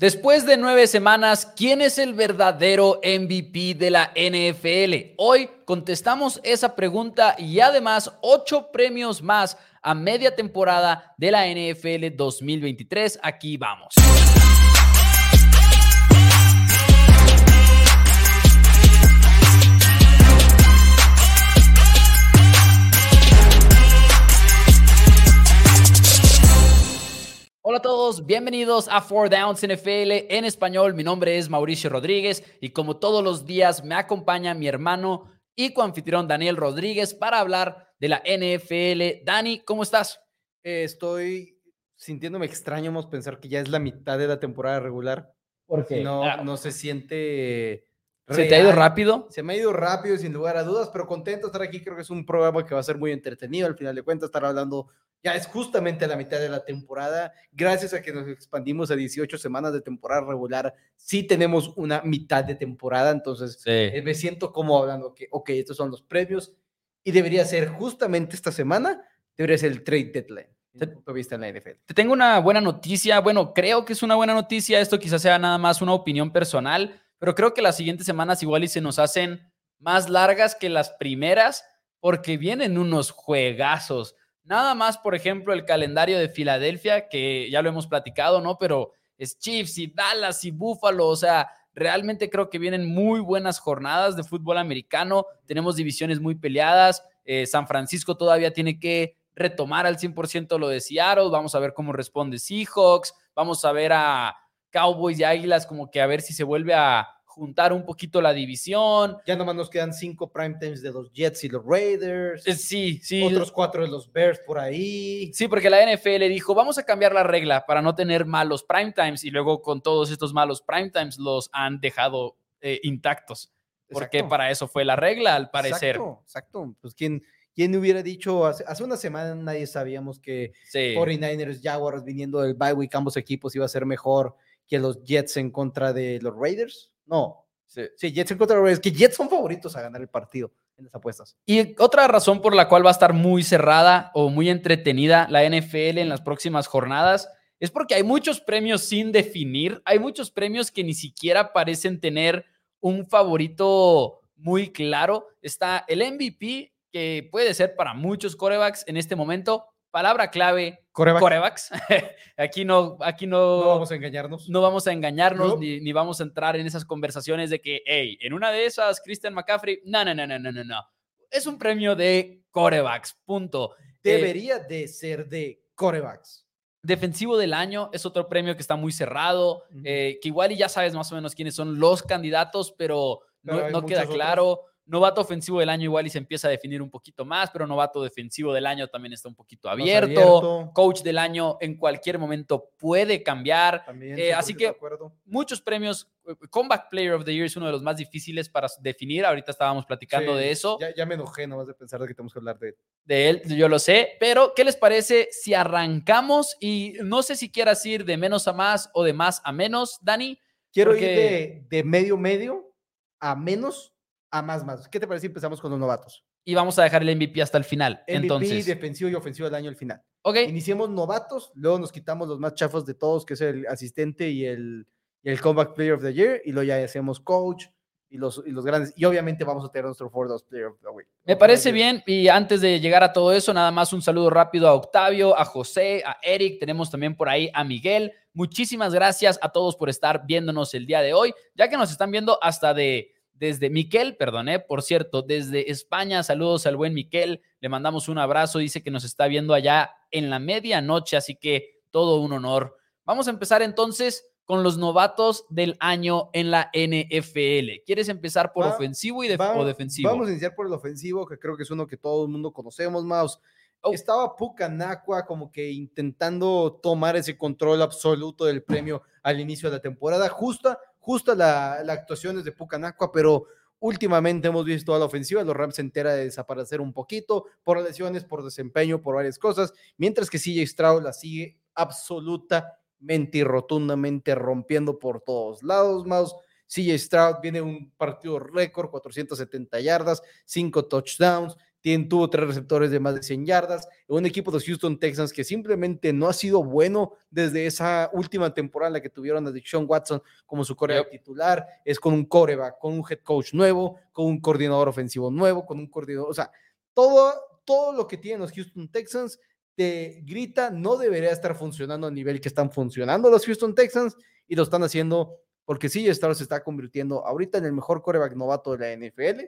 Después de nueve semanas, ¿quién es el verdadero MVP de la NFL? Hoy contestamos esa pregunta y además ocho premios más a media temporada de la NFL 2023. Aquí vamos. Hola a todos, bienvenidos a Four Downs NFL en español. Mi nombre es Mauricio Rodríguez y como todos los días me acompaña mi hermano y coanfitrión Daniel Rodríguez para hablar de la NFL. Dani, ¿cómo estás? Eh, estoy sintiéndome extraño, vamos a pensar que ya es la mitad de la temporada regular. Porque no, Ah. no se siente. ¿Se te ha ido rápido? Se me ha ido rápido, sin lugar a dudas, pero contento de estar aquí. Creo que es un programa que va a ser muy entretenido. Al final de cuentas, estar hablando ya es justamente la mitad de la temporada. Gracias a que nos expandimos a 18 semanas de temporada regular, sí tenemos una mitad de temporada. Entonces, eh, Sí. me siento como hablando que, ok, estos son los premios y debería ser justamente esta semana, debería ser el trade deadline. De vista en la NFL. Te tengo una buena noticia. Bueno, creo que es una buena noticia. Esto quizás sea nada más una opinión personal, pero creo que las siguientes semanas igual y se nos hacen más largas que las primeras porque vienen unos juegazos. Nada más, por ejemplo, el calendario de Filadelfia, que ya lo hemos platicado, ¿no? Pero es Chiefs y Dallas y Buffalo, o sea, realmente creo que vienen muy buenas jornadas de fútbol americano. Tenemos divisiones muy peleadas. Eh, San Francisco todavía tiene que retomar al 100% lo de Seattle. Vamos a ver cómo responde Seahawks. Vamos a ver a Cowboys y Águilas como que a ver si se vuelve a juntar un poquito la división. Ya nomás nos quedan cinco prime times de los Jets y los Raiders. Eh, Sí, sí. Otros cuatro de los Bears por ahí. Sí, porque la NFL dijo, vamos a cambiar la regla para no tener malos prime times y luego con todos estos malos prime times los han dejado eh, intactos. Porque Exacto. para eso fue la regla, al parecer. Exacto, exacto. Pues quién, quién hubiera dicho, hace, hace una semana nadie sabíamos que Sí. 49ers, Jaguars viniendo del bye week, ambos equipos iba a ser mejor que los Jets en contra de los Raiders. No, Sí. Jets en contra de que Jets son favoritos a ganar el partido en las apuestas. Y otra razón por la cual va a estar muy cerrada o muy entretenida la NFL en las próximas jornadas es porque hay muchos premios sin definir, hay muchos premios que ni siquiera parecen tener un favorito muy claro. Está el MVP, que puede ser para muchos corebacks en este momento. Palabra clave, Coreback. corebacks. aquí no, aquí no, No vamos a engañarnos. no vamos a engañarnos No. ni, ni vamos a entrar en esas conversaciones de que, hey, en una de esas, Christian McCaffrey, no, no, no, no, no, no, no. Es un premio de corebacks, punto. Eh, Debería de ser de corebacks. defensivo del año es otro premio que está muy cerrado, eh, que igual y ya sabes más o menos quiénes son los candidatos, pero no, Pero hay no queda otros. claro. Novato ofensivo del año igual y se empieza a definir un poquito más, pero novato defensivo del año también está un poquito abierto. abierto. Coach del año en cualquier momento puede cambiar. También, Eh, así 100% que- muchos premios. eh, Comeback Player of the Year es uno de los más difíciles para definir. Ahorita estábamos platicando Sí, de eso, Ya, ya me enojé nomás de pensar de que tenemos que hablar de de él, yo lo sé. Pero, ¿qué les parece si arrancamos? Y no sé si quieras ir de menos a más o de más a menos, Dani. Quiero Porque- ir de, de medio medio a menos a más más. ¿Qué te parece si empezamos con los novatos? Y vamos a dejar el MVP hasta el final. MVP, Entonces, defensivo y ofensivo del año al final. ok. Iniciemos novatos, luego nos quitamos los más chafos de todos, que es el asistente y el, y el comeback player of the year, y luego ya hacemos coach y los, y los grandes. Y obviamente vamos a tener nuestro Downs player of the week. Me parece bien. Y antes de llegar a todo eso, nada más un saludo rápido a Octavio, a José, a Eric. Tenemos también por ahí a Miguel. Muchísimas gracias a todos por estar viéndonos el día de hoy, ya que nos están viendo hasta de desde Miquel, perdón, eh, por cierto, desde España. Saludos al buen Miquel. Le mandamos un abrazo. Dice que nos está viendo allá en la medianoche, así que todo un honor. Vamos a empezar entonces con los novatos del año en la NFL. ¿Quieres empezar por Va- ofensivo y def- Va- o defensivo? Vamos a iniciar por el ofensivo, que creo que es uno que todo el mundo conocemos, Maus. Oh. Estaba Pucanacua como que intentando tomar ese control absoluto del premio al inicio de la temporada. Justa, justa la, actuación es de Pucanacua, pero últimamente hemos visto toda la ofensiva. Los Rams se entera de desaparecer un poquito por lesiones, por desempeño, por varias cosas, mientras que CJ Stroud la sigue absolutamente y rotundamente rompiendo por todos lados, Maus. CJ Stroud viene un partido récord, 470 yardas, 5 touchdowns, tuvo tres receptores de más de 100 yardas. Un equipo de los Houston Texans que simplemente no ha sido bueno desde esa última temporada en la que tuvieron a Sean Watson como su coreback titular. Es con un coreback, con un head coach nuevo, con un coordinador ofensivo nuevo, con un coordinador. O sea, todo, todo lo que tienen los Houston Texans te grita no debería estar funcionando a nivel que están funcionando los Houston Texans y lo están haciendo porque sí, Star se está convirtiendo ahorita en el mejor coreback novato de la NFL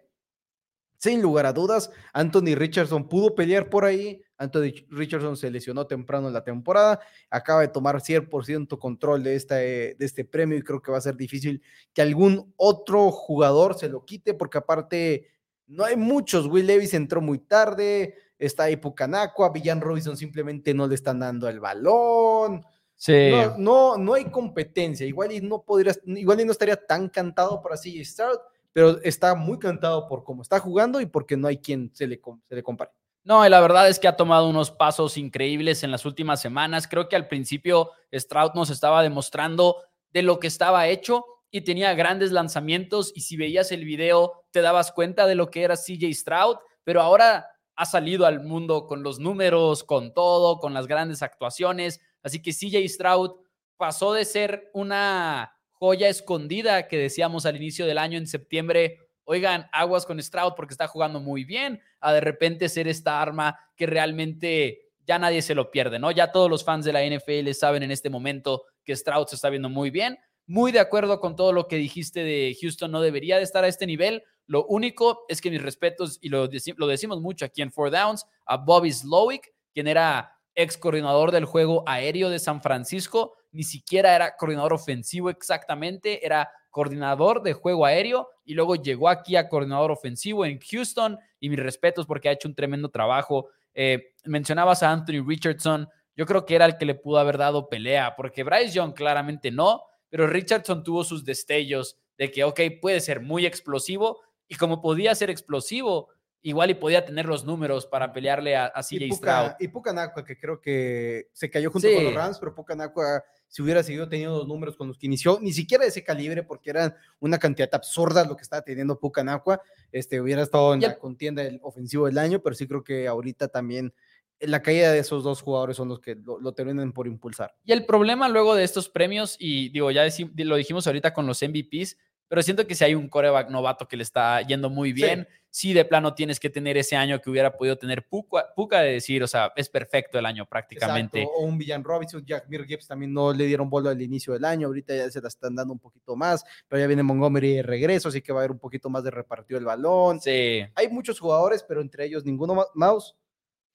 sin lugar a dudas, Anthony Richardson pudo pelear por ahí. Anthony Richardson se lesionó temprano en la temporada, acaba de tomar 100% control de este, de este premio y creo que va a ser difícil que algún otro jugador se lo quite porque aparte no hay muchos. Will Levis entró muy tarde, está ahí Pucanacua, Villan Robinson simplemente no le están dando el balón. Sí. No, no, hay competencia. Igual y no podrías, igual y no estaría tan cantado por así Stroud, pero está muy cantado por cómo está jugando y porque no hay quien se le, se le compare. No, y la verdad es que ha tomado unos pasos increíbles en las últimas semanas. Creo que al principio Stroud nos estaba demostrando de lo que estaba hecho y tenía grandes lanzamientos y si veías el video te dabas cuenta de lo que era CJ Stroud, pero ahora ha salido al mundo con los números, con todo, con las grandes actuaciones. Así que CJ Stroud pasó de ser una joya escondida que decíamos al inicio del año en septiembre, oigan, aguas con Stroud porque está jugando muy bien, a de repente ser esta arma que realmente ya nadie se lo pierde, ¿no? Ya todos los fans de la NFL saben en este momento que Stroud se está viendo muy bien. Muy de acuerdo con todo lo que dijiste de Houston, no debería de estar a este nivel. Lo único es que mis respetos, y lo, lo decimos mucho aquí en Four Downs, a Bobby Slowick, quien era ex coordinador del juego aéreo de San Francisco, ni siquiera era coordinador ofensivo exactamente, era coordinador de juego aéreo y luego llegó aquí a coordinador ofensivo en Houston y mis respetos porque ha hecho un tremendo trabajo. Eh, mencionabas a Anthony Richardson, yo creo que era el que le pudo haber dado pelea porque Bryce Young claramente no, pero Richardson tuvo sus destellos de que, ok, puede ser muy explosivo y como podía ser explosivo, igual y podía tener los números para pelearle a, a CJ Stroud. Y Pucanacua, que creo que se cayó junto con los Rams, pero Pucanacua, si hubiera seguido teniendo los números con los que inició, ni siquiera de ese calibre, porque eran una cantidad absurda lo que estaba teniendo Pucanacua, este, hubiera estado en la contienda del ofensivo del año, pero sí creo que ahorita también la caída de esos dos jugadores son los que lo, lo, terminan por impulsar. Y el problema luego de estos premios, y digo, ya lo dijimos ahorita con los MVPs, pero siento que si hay un coreback novato que le está yendo muy bien, sí. de plano tienes que tener ese año que hubiera podido tener Puka, de decir, o sea, es perfecto el año prácticamente. O un Villan Robinson, Jack Mir Gibbs también no le dieron bola al inicio del año, ahorita ya se la están dando un poquito más, pero ya viene Montgomery de regreso, así que va a haber un poquito más de repartido el balón. Sí. Hay muchos jugadores, pero entre ellos ninguno más.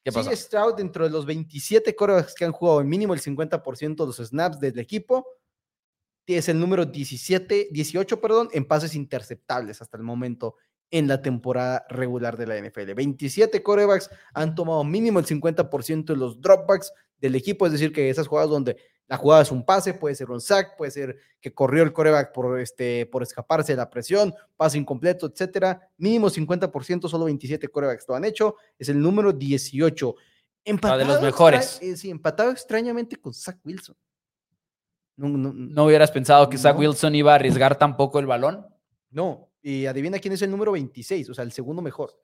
¿Qué pasa? Sí, Stroud dentro de los 27 corebacks que han jugado mínimo el 50% de los snaps del equipo, es el número 17, 18, perdón, en pases interceptables hasta el momento en la temporada regular de la NFL. 27 corebacks han tomado mínimo el 50% de los dropbacks del equipo, es decir, que esas jugadas donde la jugada es un pase, puede ser un sack, puede ser que corrió el coreback por, este, por escaparse de la presión, pase incompleto, etcétera. Mínimo 50%, solo 27 corebacks lo han hecho, es el número 18. Empatado, de los mejores. Eh, sí, empatado extrañamente con Zach Wilson. No, hubieras pensado que Zach Wilson iba a arriesgar tampoco el balón? No, y adivina quién es el número 26, o sea, el segundo mejor.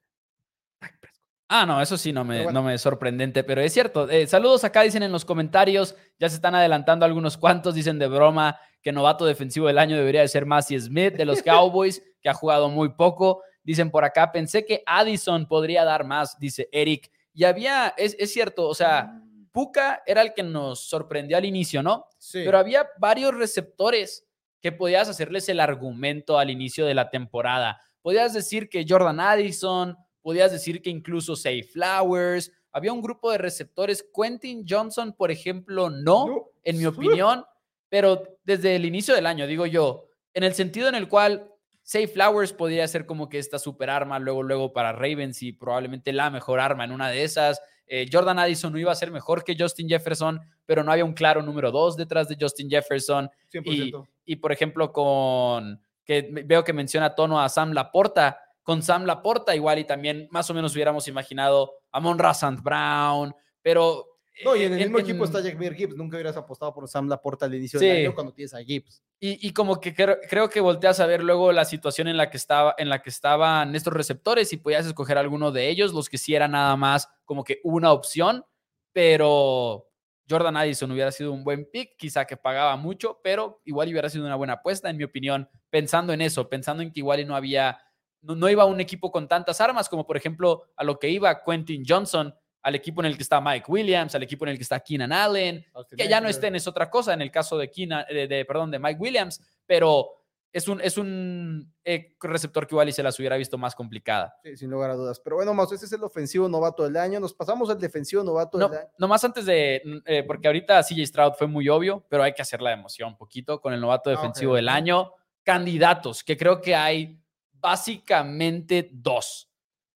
Ah, no, eso sí no me, no me es sorprendente, pero es cierto. Eh, saludos acá, dicen en los comentarios, ya se están adelantando algunos cuantos, dicen de broma que novato defensivo del año debería de ser Massey Smith de los Cowboys, que ha jugado muy poco. Dicen por acá, pensé que Addison podría dar más, dice Eric. Y había, es, es cierto, o sea, Puka era el que nos sorprendió al inicio, ¿no? Sí. Pero había varios receptores que podías hacerles el argumento al inicio de la temporada. Podías decir que Jordan Addison, podías decir que incluso Say Flowers, había un grupo de receptores. Quentin Johnson, por ejemplo, no, en mi opinión, pero desde el inicio del año, digo yo, en el sentido en el cual Say Flowers podría ser como que esta super arma luego, luego para Ravens y probablemente la mejor arma en una de esas. Eh, Jordan Addison no iba a ser mejor que Justin Jefferson, pero no había un claro número dos detrás de Justin Jefferson. Y, por ejemplo, con que veo que menciona tono a Sam Laporta, con Sam Laporta igual y también más o menos hubiéramos imaginado a Monra Brown, pero no, y en el mismo equipo está Jack Gibbs. Nunca hubieras apostado por Sam Laporta al inicio del año cuando tienes a Gibbs. Y, como que creo, que volteas a ver luego la situación en la que estaba, en la que estaban estos receptores y podías escoger alguno de ellos, los que sí era nada más como que una opción, pero Jordan Addison hubiera sido un buen pick, quizá que pagaba mucho, pero igual hubiera sido una buena apuesta, en mi opinión, pensando en eso, pensando en que igual no había, no, no iba un equipo con tantas armas como por ejemplo a lo que iba Quentin Johnson, al equipo en el que está Mike Williams, al equipo en el que está Keenan Allen, que ya no estén es otra cosa en el caso de Keenan, de, perdón, de Mike Williams, pero es un, es un eh, receptor que igual y se las hubiera visto más complicada. Sí, sin lugar a dudas. Pero bueno, más ese es el ofensivo novato del año. Nos pasamos al defensivo novato no, del año. Nomás antes de, eh, porque ahorita CJ Stroud fue muy obvio, pero hay que hacer la emoción un poquito con el novato ah, defensivo del año. Candidatos, que creo que hay básicamente dos.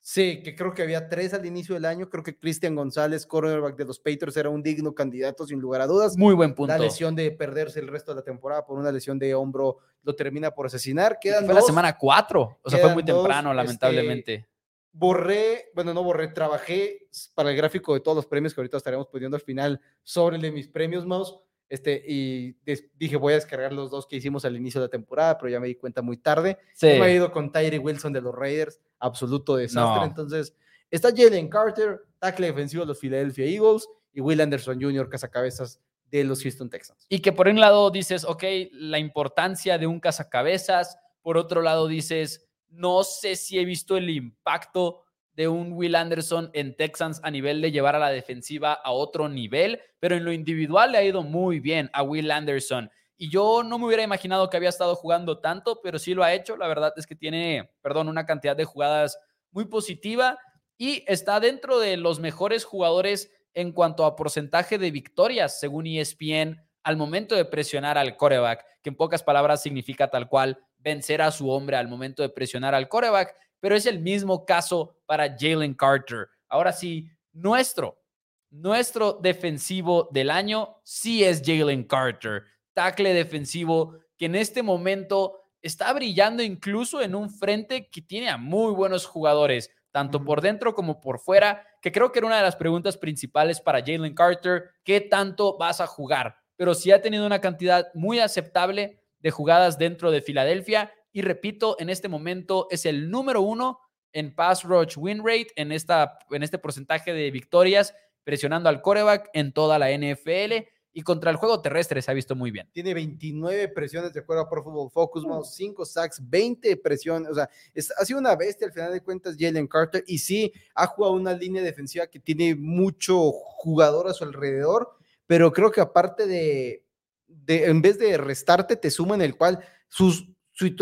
Sí, que creo que había tres al inicio del año. Creo que Cristian González, cornerback de los Patriots, era un digno candidato, sin lugar a dudas. Muy buen punto. La lesión de perderse el resto de la temporada por una lesión de hombro lo termina por asesinar. Quedan fue la semana cuatro, o sea, fue muy temprano, este, lamentablemente. borré, bueno, no borré, trabajé para el gráfico de todos los premios que ahorita estaremos poniendo al final sobre el de mis premios, Mouse. Este, y dije, voy a descargar los dos que hicimos al inicio de la temporada, pero ya me di cuenta muy tarde. Sí. Me he ido con Tyree Wilson de los Raiders, absoluto desastre. Entonces, está Jalen Carter, tackle defensivo de los Philadelphia Eagles, y Will Anderson Jr., cazacabezas de los Houston Texans. Y que por un lado dices, ok, la importancia de un cazacabezas, por otro lado dices, no sé si he visto el impacto de un Will Anderson en Texans a nivel de llevar a la defensiva a otro nivel, pero en lo individual le ha ido muy bien a Will Anderson. Y yo no me hubiera imaginado que había estado jugando tanto, pero sí lo ha hecho. La verdad es que tiene, perdón, una cantidad de jugadas muy positiva y está dentro de los mejores jugadores en cuanto a porcentaje de victorias, según ESPN, al momento de presionar al coreback, que en pocas palabras significa tal cual vencer a su hombre al momento de presionar al coreback pero es el mismo caso para Jalen Carter. Ahora sí, nuestro, nuestro defensivo del año sí es Jalen Carter, tackle defensivo que en este momento está brillando incluso en un frente que tiene a muy buenos jugadores, tanto por dentro como por fuera, que creo que era una de las preguntas principales para Jalen Carter, ¿qué tanto vas a jugar? Pero sí ha tenido una cantidad muy aceptable de jugadas dentro de Filadelfia y repito, en este momento es el número uno en pass rush win rate, en, esta, en este porcentaje de victorias, presionando al coreback en toda la NFL y contra el juego terrestre se ha visto muy bien. Tiene 29 presiones de acuerdo a Pro Football Focus, 5 sacks, 20 presiones, o sea, ha sido una bestia al final de cuentas Jalen Carter y sí ha jugado una línea defensiva que tiene mucho jugador a su alrededor, pero creo que aparte de, de en vez de restarte, te suma en el cual sus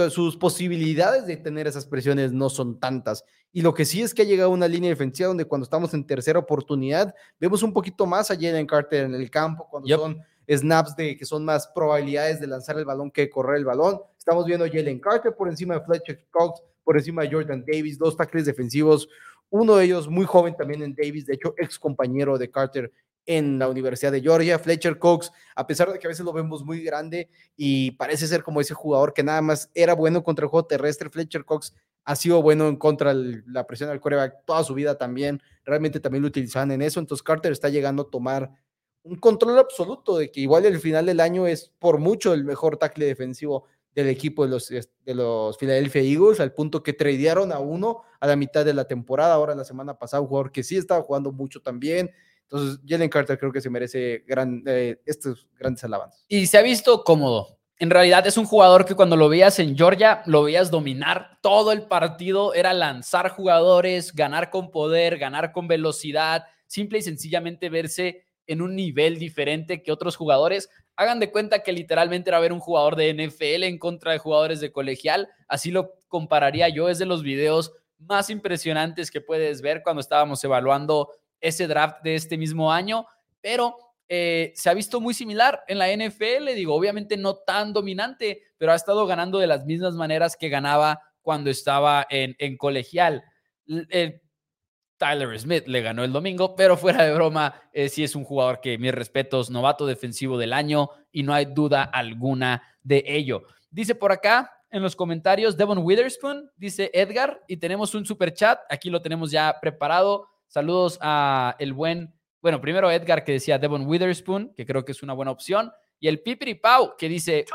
sus posibilidades de tener esas presiones no son tantas. Y lo que sí es que ha llegado una línea defensiva donde cuando estamos en tercera oportunidad, vemos un poquito más a Jalen Carter en el campo, cuando son snaps de que son más probabilidades de lanzar el balón que correr el balón. Estamos viendo a Jalen Carter por encima de Fletcher Cox, por encima de Jordan Davis, dos tackles defensivos, uno de ellos muy joven también en Davis, de hecho ex compañero de Carter en la Universidad de Georgia. Fletcher Cox, a pesar de que a veces lo vemos muy grande y parece ser como ese jugador que nada más era bueno contra el juego terrestre, Fletcher Cox ha sido bueno en contra de la presión del coreback toda su vida también. Realmente también lo utilizaban en eso. Entonces Carter está llegando a tomar un control absoluto de que igual el final del año es por mucho el mejor tackle defensivo del equipo de los, de los Philadelphia Eagles, al punto que tradearon a uno a la mitad de la temporada. Ahora la semana pasada, un jugador que sí estaba jugando mucho también. Entonces, Jalen Carter creo que se merece eh, estos grandes alabanzas. Y se ha visto cómodo. En realidad es un jugador que cuando lo veías en Georgia, lo veías dominar todo el partido, era lanzar jugadores, ganar con poder, ganar con velocidad, simple y sencillamente verse en un nivel diferente que otros jugadores. Hagan de cuenta que literalmente era ver un jugador de NFL en contra de jugadores de colegial. Así lo compararía yo. Es de los videos más impresionantes que puedes ver cuando estábamos evaluando ese draft de este mismo año, pero eh, se ha visto muy similar en la NFL, digo, obviamente no tan dominante, pero ha estado ganando de las mismas maneras que ganaba cuando estaba en, en colegial. Tyler Smith le ganó el domingo, pero fuera de broma, eh, sí es un jugador que, mis respetos, novato defensivo del año y no hay duda alguna de ello. Dice por acá en los comentarios Devon Witherspoon, dice Edgar, y tenemos un super chat, aquí lo tenemos ya preparado. Saludos a el buen, bueno, primero Edgar que decía Devon Witherspoon, que creo que es una buena opción, y el Pipiri Pau que dice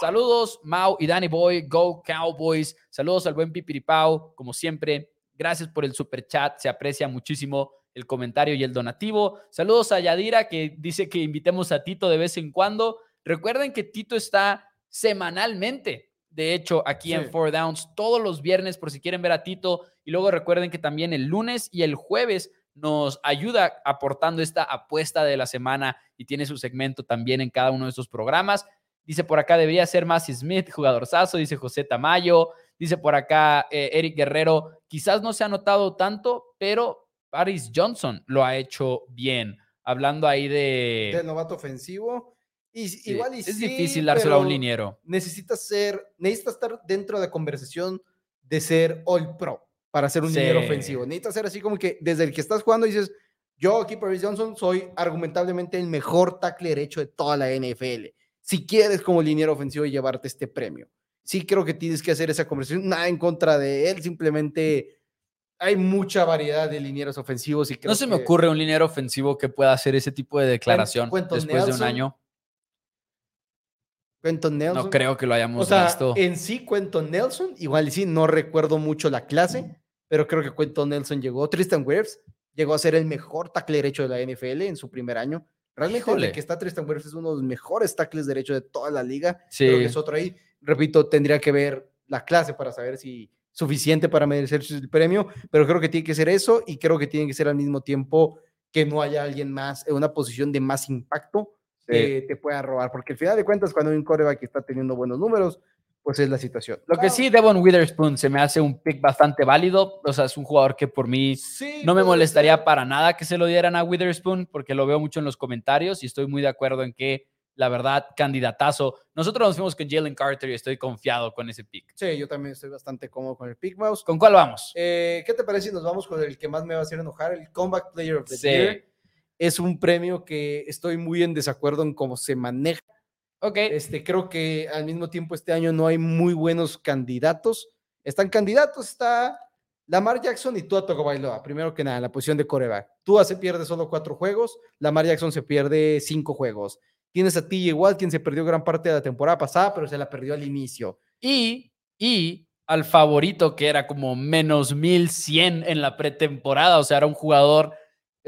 Saludos, Mau y Danny Boy, Go Cowboys. Saludos al buen Pipiripao, como siempre. Gracias por el super chat, se aprecia muchísimo el comentario y el donativo. Saludos a Yadira, que dice que invitemos a Tito de vez en cuando. Recuerden que Tito está semanalmente, de hecho, aquí en Four Downs, todos los viernes, por si quieren ver a Tito. Y luego recuerden que también el lunes y el jueves nos ayuda aportando esta apuesta de la semana y tiene su segmento también en cada uno de estos programas. Dice por acá, debería ser Massey Smith, jugador sazo, dice José Tamayo. Dice por acá eh, Eric Guerrero, quizás no se ha notado tanto, pero Paris Johnson lo ha hecho bien. Hablando ahí de... De novato ofensivo. Y, igual es difícil dárselo a un liniero. Necesitas ser, necesitas estar dentro de la conversación de ser All Pro para ser un liniero ofensivo. Necesitas ser así como que desde el que estás jugando dices, yo aquí Paris Johnson soy argumentablemente el mejor tackle derecho de toda la NFL. Si quieres como liniero ofensivo llevarte este premio. Sí creo que tienes que hacer esa conversación. Nada en contra de él, simplemente hay mucha variedad de linieros ofensivos. Y no se me ocurre un liniero ofensivo que pueda hacer ese tipo de declaración después de un año. Quentin Nelson. No creo que lo hayamos o sea, En sí, Quentin Nelson, igual sí, no recuerdo mucho la clase, pero creo que Quentin Nelson llegó. Tristan Wirfs llegó a ser el mejor tackle derecho de la NFL en su primer año. Realmente el que está Tristan Wirfs es uno de los mejores tackles derecho de toda la liga. Sí. Creo que es otro ahí. Repito, tendría que ver la clase para saber si suficiente para merecer el premio, pero creo que tiene que ser eso y creo que tiene que ser al mismo tiempo que no haya alguien más en una posición de más impacto que te pueda robar, porque al final de cuentas cuando hay un coreback que está teniendo buenos números, pues es la situación. Lo que sí, Devon Witherspoon se me hace un pick bastante válido, o sea, es un jugador que por mí no me molestaría para nada que se lo dieran a Witherspoon, porque lo veo mucho en los comentarios y estoy muy de acuerdo en que la verdad, candidatazo. Nosotros nos fuimos con Jalen Carter y estoy confiado con ese pick. Sí, yo también estoy bastante cómodo con el pick mouse. ¿Con cuál vamos? Eh, ¿Qué te parece si nos vamos con el que más me va a hacer enojar, el Comeback Player of the Year? Es un premio que estoy muy en desacuerdo en cómo se maneja. Ok. Este, creo que al mismo tiempo este año no hay muy buenos candidatos. Están candidatos, está Lamar Jackson y Tua Tagovailoa, primero que nada, la posición de coreback. Tua se pierde solo cuatro juegos, Lamar Jackson se pierde cinco juegos. Tienes a ti igual, quien se perdió gran parte de la temporada pasada, pero se la perdió al inicio. Y, y al favorito, que era como menos 1100 en la pretemporada, o sea, era un jugador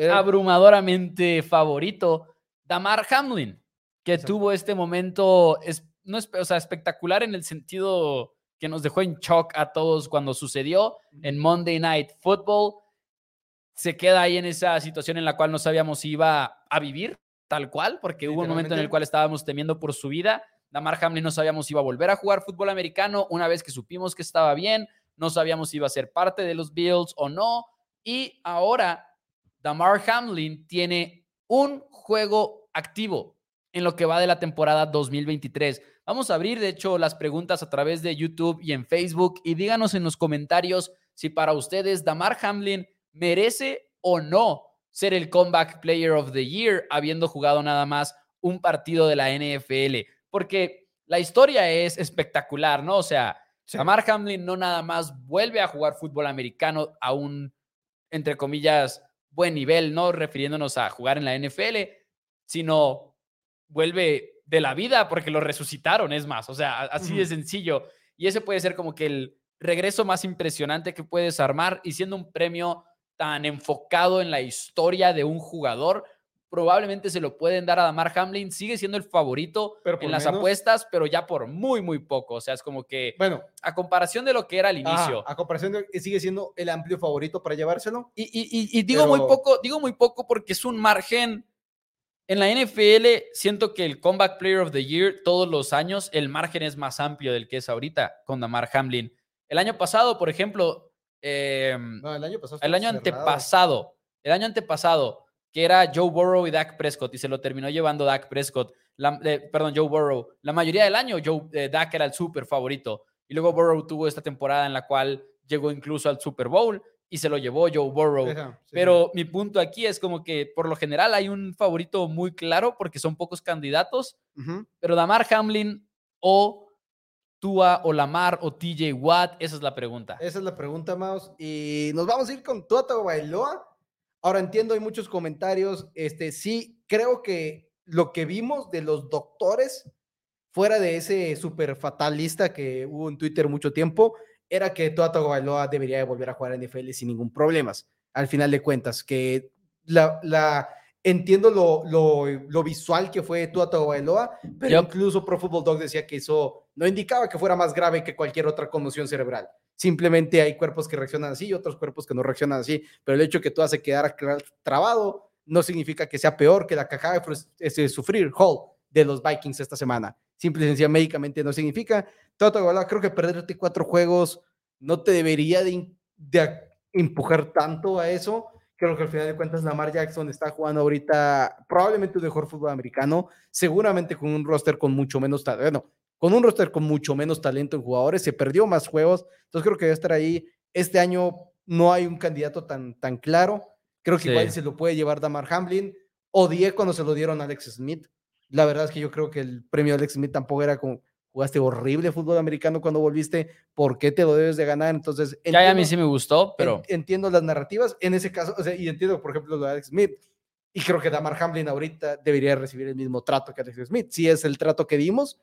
abrumadoramente favorito, Damar Hamlin, que tuvo este momento es, no es, o sea, espectacular en el sentido que nos dejó en shock a todos cuando sucedió en Monday Night Football. Se queda ahí en esa situación en la cual no sabíamos si iba a vivir tal cual, porque hubo un momento en el cual estábamos temiendo por su vida. Damar Hamlin no sabíamos si iba a volver a jugar fútbol americano una vez que supimos que estaba bien, no sabíamos si iba a ser parte de los Bills o no. Y ahora Damar Hamlin tiene un juego activo en lo que va de la temporada 2023. Vamos a abrir, de hecho, las preguntas a través de YouTube y en Facebook y díganos en los comentarios si para ustedes Damar Hamlin merece o no ser el Comeback Player of the Year, habiendo jugado nada más un partido de la NFL. Porque la historia es espectacular, ¿no? O sea, Samar Hamlin no nada más vuelve a jugar fútbol americano a un, entre comillas, buen nivel, no refiriéndonos a jugar en la NFL, sino vuelve de la vida porque lo resucitaron, es más, o sea, así de sencillo. Y ese puede ser como que el regreso más impresionante que puedes armar y siendo un premio tan enfocado en la historia de un jugador, probablemente se lo pueden dar a Damar Hamlin. Sigue siendo el favorito en las apuestas, pero ya por muy, muy poco. O sea, es como que. Bueno. A comparación de lo que era al inicio. a comparación de sigue siendo el amplio favorito para llevárselo. Y, digo muy poco, digo muy poco porque es un margen. En la NFL, siento que el Comeback Player of the Year, todos los años, el margen es más amplio del que es ahorita con Damar Hamlin. El año pasado, por ejemplo, Em, el año El año antepasado. El año antepasado, que era Joe Burrow y Dak Prescott, y se lo terminó llevando Dak Prescott. Eh, perdón, Joe Burrow. La mayoría del año, Joe, eh, Dak era el súper favorito. Y luego Burrow tuvo esta temporada en la cual llegó incluso al Super Bowl y se lo llevó Joe Burrow. Pero mi punto aquí es como que por lo general hay un favorito muy claro porque son pocos candidatos, pero Damar Hamlin o Tua o Lamar o TJ Watt? Esa es la pregunta. Esa es la pregunta, Maus. Y nos vamos a ir con Tua Bailoa. Ahora entiendo, hay muchos comentarios. Este, sí, creo que lo que vimos de los doctores fuera de ese súper fatalista que hubo en Twitter mucho tiempo, era que Tua Tagovailoa debería de volver a jugar en NFL sin ningún problema. Al final de cuentas, que la entiendo lo, lo, lo, visual que fue Tua Tagovailoa, pero incluso Pro Football Dog decía que eso no indicaba que fuera más grave que cualquier otra conmoción cerebral. Simplemente hay cuerpos que reaccionan así y otros cuerpos que no reaccionan así, pero el hecho que tú se quedara trabado no significa que sea peor que la caja de sufrir Hall de los Vikings esta semana. Simple y sencillamente médicamente no significa. Tua creo que perderte cuatro juegos no te debería de, de empujar tanto a eso Creo que al final de cuentas Lamar Jackson está jugando ahorita probablemente un mejor fútbol americano, seguramente con un roster con mucho menos talento, bueno, con un roster con mucho menos talento en jugadores, se perdió más juegos, entonces creo que debe estar ahí. Este año no hay un candidato tan, tan claro, creo que igual se lo puede llevar Damar Hamlin, odié cuando se lo dieron a Alex Smith, la verdad es que yo creo que el premio Alex Smith tampoco era como jugaste horrible fútbol americano cuando volviste, ¿por qué te lo debes de ganar? Entonces, ya, a mí sí me gustó, pero... entiendo las narrativas, en ese caso, o sea, y entiendo, por ejemplo, lo de Alex Smith, y creo que Damar Hamlin ahorita debería recibir el mismo trato que Alex Smith, si es el trato que dimos,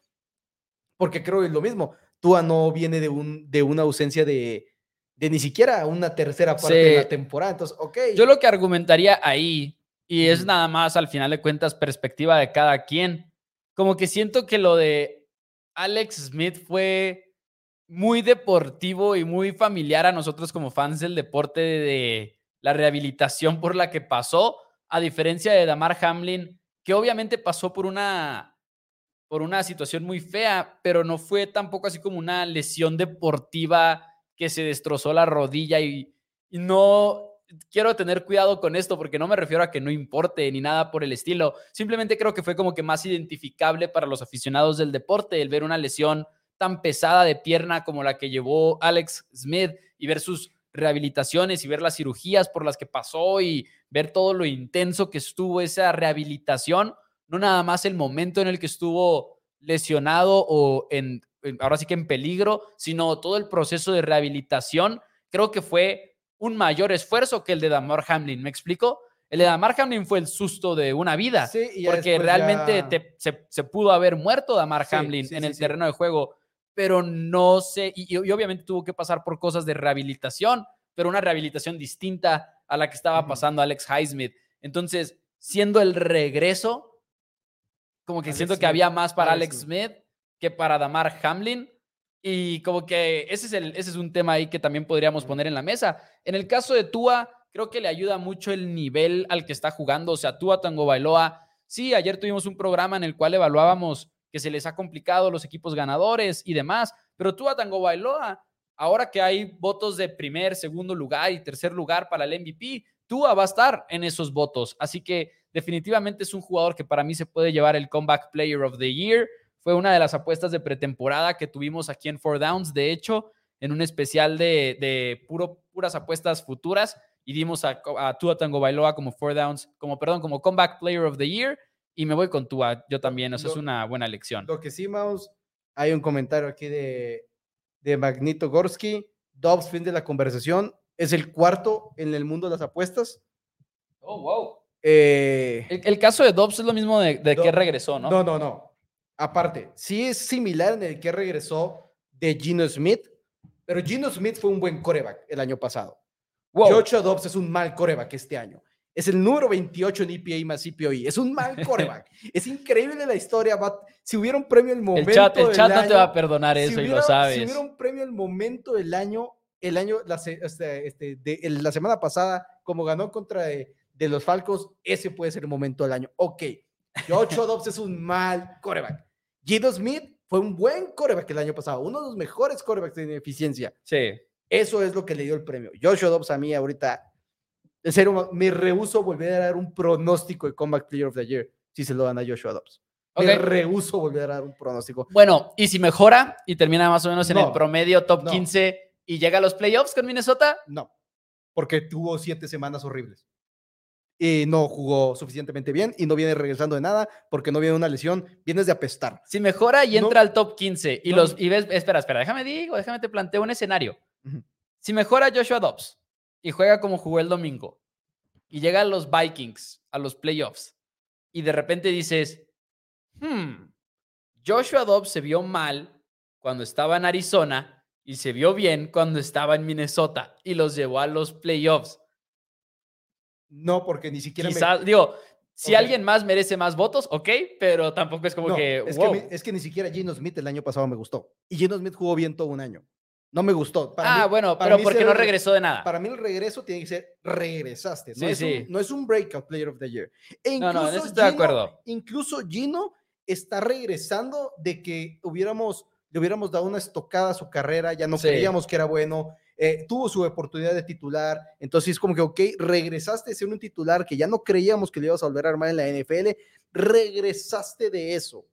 porque creo que es lo mismo, Tua no viene de, un, de una ausencia de, de ni siquiera una tercera parte de la temporada, entonces, ok. Yo lo que argumentaría ahí, y es nada más al final de cuentas perspectiva de cada quien, como que siento que lo de Alex Smith fue muy deportivo y muy familiar a nosotros como fans del deporte de la rehabilitación por la que pasó, a diferencia de Damar Hamlin, que obviamente pasó por una, por una situación muy fea, pero no fue tampoco así como una lesión deportiva que se destrozó la rodilla y, y no quiero tener cuidado con esto porque no me refiero a que no importe ni nada por el estilo. Simplemente creo que fue como que más identificable para los aficionados del deporte el ver una lesión tan pesada de pierna como la que llevó Alex Smith y ver sus rehabilitaciones y ver las cirugías por las que pasó y ver todo lo intenso que estuvo esa rehabilitación, no nada más el momento en el que estuvo lesionado o en, ahora sí que en peligro, sino todo el proceso de rehabilitación, creo que fue un mayor esfuerzo que el de Damar Hamlin. ¿Me explico? El de Damar Hamlin fue el susto de una vida, porque realmente se, pudo haber muerto Damar Hamlin en el terreno de juego, pero no sé, y, obviamente tuvo que pasar por cosas de rehabilitación, pero una rehabilitación distinta a la que estaba pasando Alex Highsmith. Entonces, siendo el regreso, como que siento que había más para Alex Smith que para Damar Hamlin. Y como que ese es, el, ese es un tema ahí que también podríamos poner en la mesa. En el caso de Tua, creo que le ayuda mucho el nivel al que está jugando. O sea, Tua Tango Bailoa. Sí, ayer tuvimos un programa en el cual evaluábamos que se les ha complicado los equipos ganadores y demás. Pero Tua Tango Bailoa, ahora que hay votos de primer, segundo lugar y tercer lugar para el MVP, Tua va a estar en esos votos. Así que definitivamente es un jugador que para mí se puede llevar el Comeback Player of the Year. Fue una de las apuestas de pretemporada que tuvimos aquí en Four Downs, de hecho, en un especial de, puro, puras apuestas futuras y dimos a, a Tua Tango Bailoa como Four Downs, como, perdón, como Comeback Player of the Year y me voy con Tua, yo también, eso es una buena elección. Lo que sí, Maus, hay un comentario aquí de, de Magnito Gorsky, Dobbs, fin de la conversación, es el cuarto en el mundo de las apuestas. Oh, wow. Eh, el, caso de Dobbs es lo mismo de, de que regresó, ¿no? No, no, no. Aparte, sí es similar en el que regresó de Gino Smith, pero Gino Smith fue un buen coreback el año pasado. Wow. Joshua Dobbs es un mal coreback este año. Es el número 28 en EPA más CPOE. Es un mal coreback. es increíble la historia. Si hubiera un premio el momento. El chat, el chat no te va a perdonar eso y lo sabes. Si hubiera un premio el momento del año, el año, la, este, este, de, la semana pasada, como ganó contra de, de, los Falcos, ese puede ser el momento del año. Ok. Joshua Dobbs es un mal coreback. Gino Smith fue un buen coreback el año pasado, uno de los mejores corebacks en eficiencia. Sí. Eso es lo que le dio el premio. Joshua Dobbs a mí ahorita, en serio, me rehuso volver a dar un pronóstico de Comeback Player of the Year si se lo dan a Joshua Dobbs. Me rehuso volver a dar un pronóstico. Bueno, y si mejora y termina más o menos en el promedio top 15 y llega a los playoffs con Minnesota? No, porque tuvo siete semanas horribles y no jugó suficientemente bien y no viene regresando de nada porque no viene una lesión, vienes de apestar. Si mejora y entra al top 15 y los y ves, espera, espera, déjame digo, déjame te planteo un escenario. Si mejora Joshua Dobbs y juega como jugó el domingo y llega a los Vikings, a los playoffs y de repente dices, hmm, Joshua Dobbs se vio mal cuando estaba en Arizona y se vio bien cuando estaba en Minnesota y los llevó a los playoffs. No, porque ni siquiera. Quizás, digo, si alguien más merece más votos, ok, pero tampoco es como que, es wow. que. Es que ni siquiera Gino Smith el año pasado me gustó. Y Gino Smith jugó bien todo un año. No me gustó. ah, bueno, pero porque no regresó de nada. Para mí el regreso tiene que ser regresaste. No, Sí, es, sí. Un, no es un breakout player of the year. E No, no, en incluso eso estoy de Gino- acuerdo. Incluso Gino está regresando de que hubiéramos, le hubiéramos dado una estocada a su carrera, ya no Sí. creíamos que era bueno, eh, tuvo su oportunidad de titular, entonces es como que, ok, regresaste a ser un titular que ya no creíamos que le ibas a volver a armar en la NFL, regresaste de eso.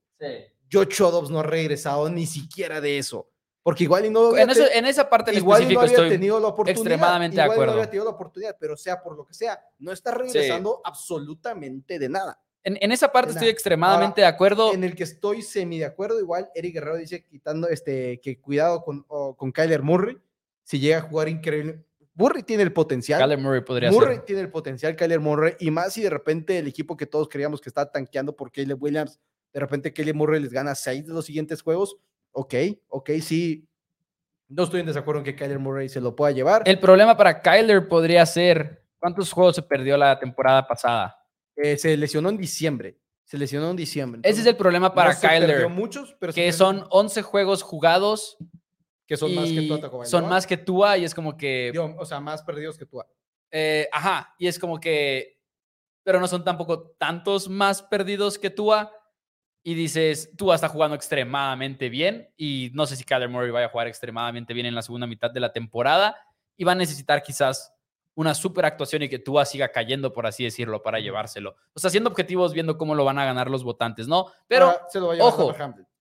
Joshua Dobbs no ha regresado ni siquiera de eso, porque igual y no había En, eso- te- en esa parte en igual específico no había estoy tenido la oportunidad. extremadamente de igual acuerdo. No había tenido la oportunidad, pero sea por lo que sea, no está regresando absolutamente de nada. En, en esa parte De estoy nada. extremadamente de acuerdo. En el que estoy semi de acuerdo, igual Eric Guerrero dice quitando este que cuidado con, con Kyler Murray, si llega a jugar increíble. Murray tiene el potencial. Kyler Murray podría Murray ser. tiene el potencial, Kyler Murray, y más si de repente el equipo que todos creíamos que estaba tanqueando por Caleb Williams, de repente Kyler Murray les gana seis de los siguientes juegos. Ok, ok, sí. No estoy en desacuerdo en que Kyler Murray se lo pueda llevar. El problema para Kyler podría ser ¿cuántos juegos se perdió la temporada pasada? Eh, se lesionó en diciembre. Se lesionó en diciembre. Ese es el problema para no Kyler, muchos, pero que son 11 juegos jugados que son más que Tua Tagovailoa. son más que Tua y es como que Digo, o sea, más perdidos que tú. Eh, ajá, y es como que, pero no son tampoco tantos más perdidos que Tua. Y dices, Tua está jugando extremadamente bien y no sé si Kyler Murray vaya a jugar extremadamente bien en la segunda mitad de la temporada y va a necesitar quizás una super actuación y que Tua siga cayendo, por así decirlo, para llevárselo. O sea, siendo objetivos, viendo cómo lo van a ganar los votantes, ¿no? Pero, Ahora se lo va a llevar ojo,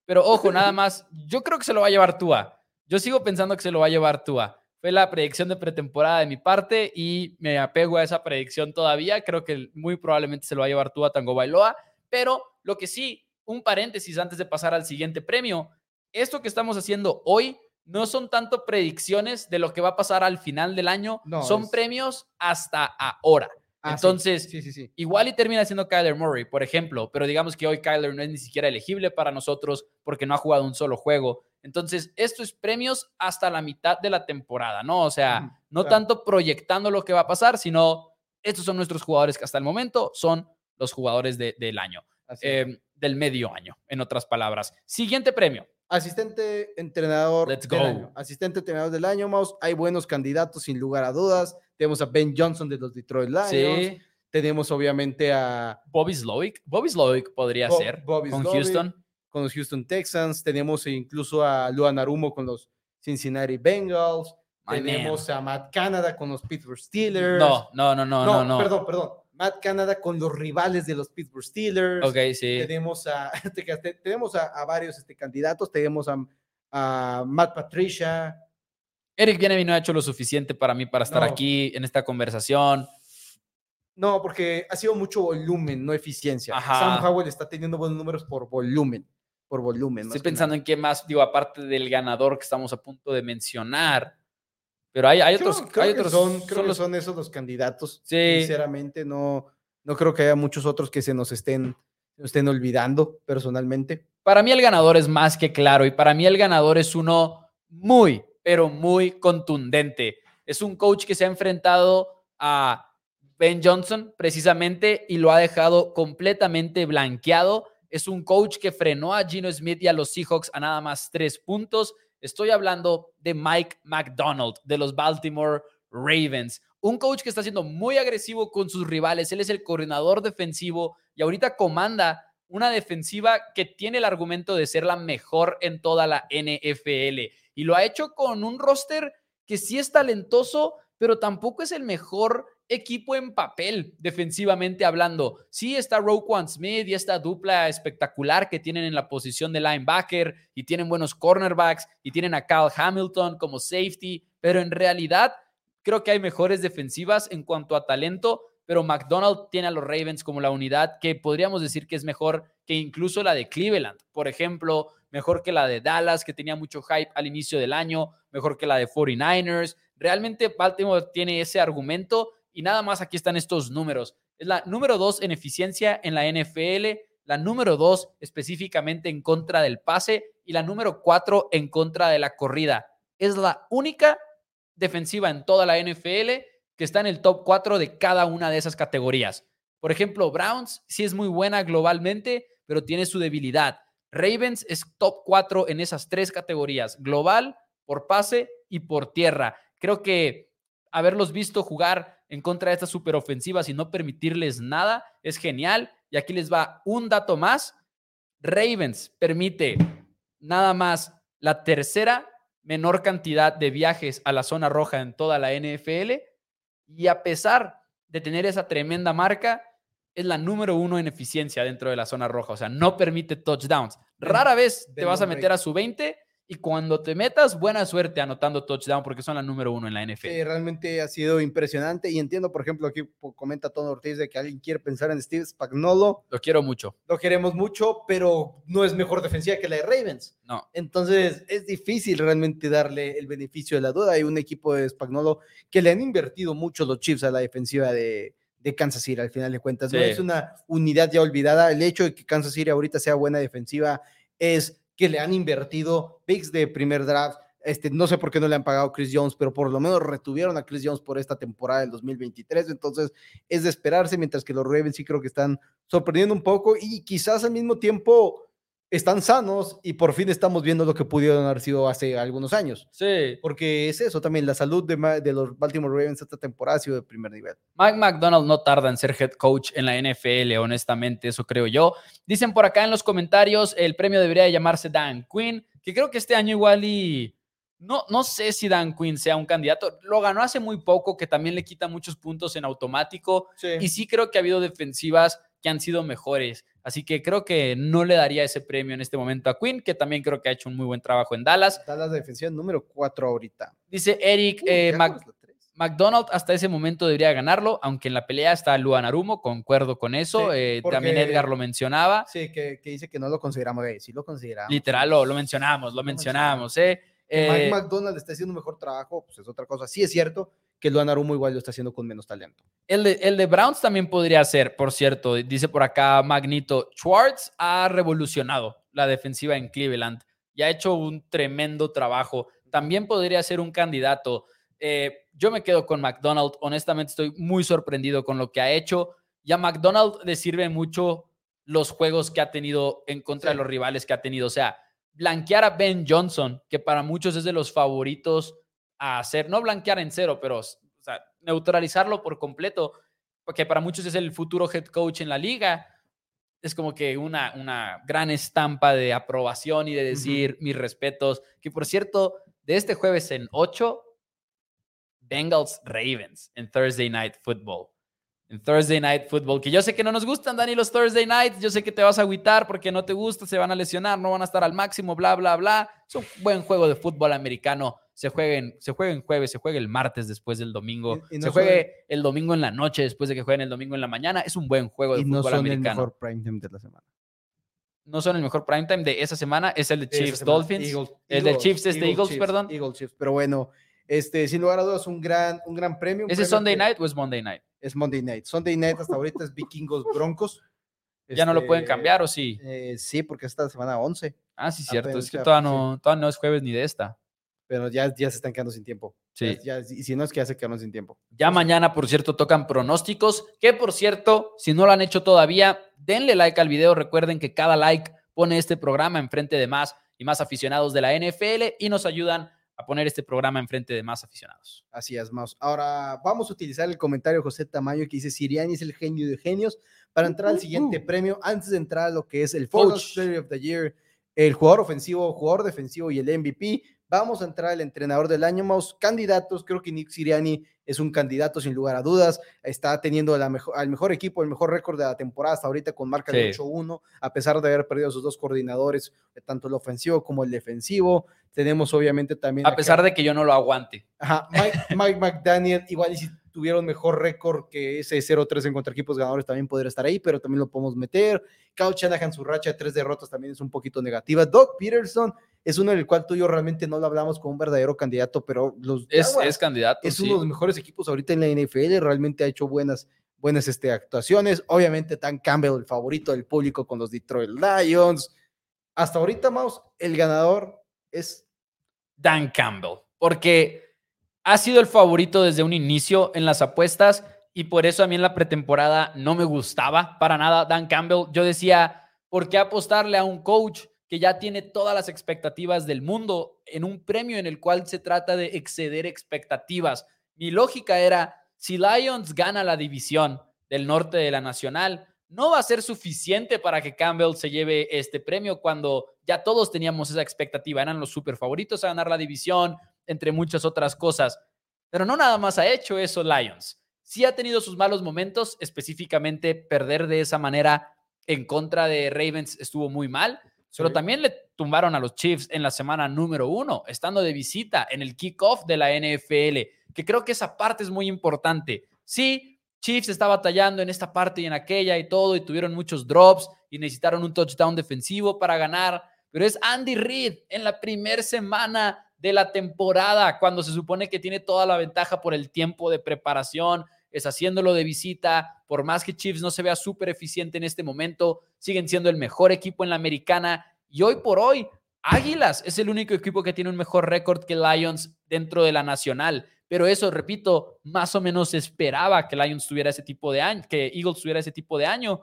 pero ojo, nada más, yo creo que se lo va a llevar Tua. Yo sigo pensando que se lo va a llevar Tua. Fue la predicción de pretemporada de mi parte y me apego a esa predicción todavía. Creo que muy probablemente se lo va a llevar Tua Tango Bailoa. Pero lo que sí, un paréntesis antes de pasar al siguiente premio. Esto que estamos haciendo hoy no son tanto predicciones de lo que va a pasar al final del año, No, son es- premios hasta ahora. Ah, Entonces, sí, sí, sí. Igual y termina siendo Kyler Murray, por ejemplo, pero digamos que hoy Kyler no es ni siquiera elegible para nosotros porque no ha jugado un solo juego. Entonces, esto es premios hasta la mitad de la temporada, ¿no? O sea, no claro. tanto proyectando lo que va a pasar, sino estos son nuestros jugadores que hasta el momento son los jugadores de- del año, eh, del medio año, en otras palabras. Siguiente premio. Asistente entrenador Let's del go. año. Asistente entrenador del año, Mouse. Hay buenos candidatos, sin lugar a dudas. Tenemos a Ben Johnson de los Detroit Lions. Sí. Tenemos obviamente a Bobby Slowick. Bobby Slowick podría Bo- ser Bobby con. Houston. Con los Houston Texans. Tenemos incluso a Luan Arumo con los Cincinnati Bengals. My tenemos a Matt Canada con los Pittsburgh Steelers. No, no, no, no, no, no. Perdón, perdón. Matt Canada con los rivales de los Pittsburgh Steelers. Ok, sí. Tenemos a, te- te- tenemos a, a varios este, candidatos. Tenemos a, a Matt Patricia. Eric Bienemi no ha hecho lo suficiente para mí para estar No. aquí en esta conversación. No, porque ha sido mucho volumen, no eficiencia. Ajá. Sam Howell está teniendo buenos números por volumen. Por volumen. Estoy pensando en qué más, digo, aparte del ganador que estamos a punto de mencionar. Pero hay, hay otros. creo hay que otros son, creo son los- son esos los candidatos. Sí. Sinceramente, no, no creo que haya muchos otros que se nos estén, nos estén olvidando personalmente. Para mí el ganador es más que claro y para mí el ganador es uno muy, pero muy contundente. Es un coach que se ha enfrentado a Ben Johnson precisamente y lo ha dejado completamente blanqueado. Es un coach que frenó a Gino Smith y a los Seahawks a nada más tres puntos. Estoy hablando de Mike McDonald de los Baltimore Ravens. Un coach que está siendo muy agresivo con sus rivales. Él es el coordinador defensivo y ahorita comanda una defensiva que tiene el argumento de ser la mejor en toda la NFL. Y lo ha hecho con un roster que sí es talentoso, pero tampoco es el mejor equipo en papel, defensivamente hablando. Sí está Roquan Smith y esta dupla espectacular que tienen en la posición de linebacker y tienen buenos cornerbacks y tienen a Kyle Hamilton como safety, pero en realidad creo que hay mejores defensivas en cuanto a talento, pero McDonald tiene a los Ravens como la unidad que podríamos decir que es mejor que incluso la de Cleveland, por ejemplo, mejor que la de Dallas, que tenía mucho hype al inicio del año, mejor que la de 49ers. Realmente Baltimore tiene ese argumento y nada más aquí están estos números. Es la número dos en eficiencia en la NFL, la número dos específicamente en contra del pase y la número cuatro en contra de la corrida. Es la única defensiva en toda la NFL que está en el top 4 de cada una de esas categorías. Por ejemplo, Browns sí es muy buena globalmente, pero tiene su debilidad. Ravens es top 4 en esas tres categorías, global, por pase y por tierra. Creo que haberlos visto jugar en contra de estas superofensivas y no permitirles nada es genial. Y aquí les va un dato más. Ravens permite nada más la tercera menor cantidad de viajes a la zona roja en toda la NFL y a pesar de tener esa tremenda marca, es la número uno en eficiencia dentro de la zona roja. O sea, no permite touchdowns. Rara vez te vas a meter a su 20 y cuando te metas, buena suerte anotando touchdown porque son la número uno en la NFL. realmente ha sido impresionante y entiendo, por ejemplo, aquí comenta Tony Ortiz de que alguien quiere pensar en Steve Spagnolo. Lo quiero mucho. Lo queremos mucho, pero no es mejor defensiva que la de Ravens. No. Entonces es difícil realmente darle el beneficio de la duda. Hay un equipo de Spagnolo que le han invertido mucho los Chiefs a la defensiva de, de Kansas City, al final de cuentas. No es una unidad ya olvidada. El hecho de que Kansas City ahorita sea buena defensiva es que le han invertido picks de primer draft. Este, no sé por qué no le han pagado Chris Jones, pero por lo menos retuvieron a Chris Jones por esta temporada del 2023. Entonces es de esperarse, mientras que los Ravens sí creo que están sorprendiendo un poco y quizás al mismo tiempo están sanos y por fin estamos viendo lo que pudieron haber sido hace algunos años. Sí. Porque es eso también, la salud de, de, los Baltimore Ravens esta temporada ha sido de primer nivel. Mike McDonald no tarda en ser head coach en la NFL, honestamente, eso creo yo. Dicen por acá en los comentarios, el premio debería llamarse Dan Quinn, que creo que este año igual y... No, no sé si Dan Quinn sea un candidato. Lo ganó hace muy poco, que también le quita muchos puntos en automático. Y sí creo que ha habido defensivas que han sido mejores. Así que creo que no le daría ese premio en este momento a Quinn, que también creo que ha hecho un muy buen trabajo en Dallas. Dallas defensiva número 4 ahorita. Dice Eric eh, McDonald hasta ese momento debería ganarlo, aunque en la pelea está Luan Arumo, concuerdo con eso. Eh, también Edgar lo mencionaba. Sí, que, dice que no lo consideramos, sí lo consideramos. Literal, lo, lo mencionamos, lo, mencionamos. Eh. Mike McDonald está haciendo un mejor trabajo, pues es otra cosa. Sí es cierto, que Luan Arumo igual lo está haciendo con menos talento. El de, el de Browns también podría ser, por cierto, dice por acá Magnito, Schwartz ha revolucionado la defensiva en Cleveland y ha hecho un tremendo trabajo. También podría ser un candidato. Eh, yo me quedo con McDonald, honestamente estoy muy sorprendido con lo que ha hecho. Y a McDonald le sirve mucho los juegos que ha tenido en contra de los rivales que ha tenido. O sea, blanquear a Ben Johnson, que para muchos es de los favoritos a hacer, no blanquear en cero, pero neutralizarlo por completo, porque para muchos es el futuro head coach en la liga. Es como que una, una gran estampa de aprobación y de decir mis respetos. Que por cierto, de este jueves en 8, Bengals Ravens en Thursday Night Football en Thursday Night Football, que yo sé que no nos gustan, Dani, los Thursday Nights, yo sé que te vas a agüitar porque no te gusta, se van a lesionar, no van a estar al máximo, bla, bla, bla. Es un buen juego de fútbol americano. Se jueguen, se juega en jueves, se juega el martes después del domingo, se juegue el domingo en la noche después de que jueguen el domingo en la mañana. Es un buen juego de y fútbol no son americano. El mejor prime time de la semana. No son el mejor prime time de esa semana, es el de Chiefs Dolphins. el de Chiefs es de Eagles, perdón. Eagles Chiefs, pero bueno, este, sin lugar a dudas, un gran, un gran premio. ¿Ese es Sunday night o es Monday night? Es Monday night. Sunday night hasta ahorita es Vikingos Broncos. ¿Ya no lo pueden este, cambiar o sí? Eh, sí, porque esta semana 11. Ah, sí, cierto. es que todavía no, todavía no es jueves ni de esta. Pero ya, ya se están quedando sin tiempo. Sí. Ya, y si no es que ya se quedaron sin tiempo. Ya mañana, por cierto, tocan pronósticos. Que por cierto, si no lo han hecho todavía, denle like al video. Recuerden que cada like pone este programa enfrente de más y más aficionados de la NFL y nos ayudan a poner este programa enfrente de más aficionados. Así es, Maus. Ahora vamos a utilizar el comentario de José Tamayo que dice Siriani es el genio de genios para entrar al siguiente premio antes de entrar a lo que es el Coach of the Year, el jugador ofensivo, jugador defensivo y el MVP. Vamos a entrar al entrenador del año, Maus. Candidatos, creo que Nick Siriani es un candidato sin lugar a dudas. Está teniendo la mejor, al mejor equipo, el mejor récord de la temporada hasta ahorita con marca de 8-1, a pesar de haber perdido sus dos coordinadores, tanto el ofensivo como el defensivo. Tenemos obviamente también... A pesar de que yo no lo aguante. Ajá, Mike, McDaniel, igual y si tuvieron mejor récord que ese 0-3 en contra equipos ganadores, también podría estar ahí, pero también lo podemos meter. Kyle Shanahan, su racha de tres derrotas también es un poquito negativa. Doug Peterson es uno del cual tú y yo realmente no lo hablamos como un verdadero candidato, pero los es, es candidato. Es uno de los mejores equipos ahorita en la NFL, realmente ha hecho buenas buenas este, actuaciones. Obviamente, Dan Campbell, el favorito del público con los Detroit Lions. Hasta ahorita, Maus, el ganador es Dan Campbell, porque ha sido el favorito desde un inicio en las apuestas y por eso a mí en la pretemporada no me gustaba para nada Dan Campbell. Yo decía, ¿por qué apostarle a un coach que ya tiene todas las expectativas del mundo en un premio en el cual se trata de exceder expectativas? Mi lógica era, si Lions gana la división del norte de la Nacional, no va a ser suficiente para que Campbell se lleve este premio cuando ya todos teníamos esa expectativa. Eran los super favoritos a ganar la división, entre muchas otras cosas. Pero no nada más ha hecho eso Lions. Sí ha tenido sus malos momentos, específicamente perder de esa manera en contra de Ravens estuvo muy mal, pero también le tumbaron a los Chiefs en la semana número uno, estando de visita en el kickoff de la NFL, que creo que esa parte es muy importante. Sí, Chiefs está batallando en esta parte y en aquella y todo, y tuvieron muchos drops y necesitaron un touchdown defensivo para ganar. Pero es Andy Reid en la primera semana de la temporada, cuando se supone que tiene toda la ventaja por el tiempo de preparación, es haciéndolo de visita. Por más que Chiefs no se vea súper eficiente en este momento, siguen siendo el mejor equipo en la americana. Y hoy por hoy, Águilas es el único equipo que tiene un mejor récord que Lions dentro de la nacional. Pero eso, repito, más o menos esperaba que Lions tuviera ese tipo de año, que Eagles tuviera ese tipo de año.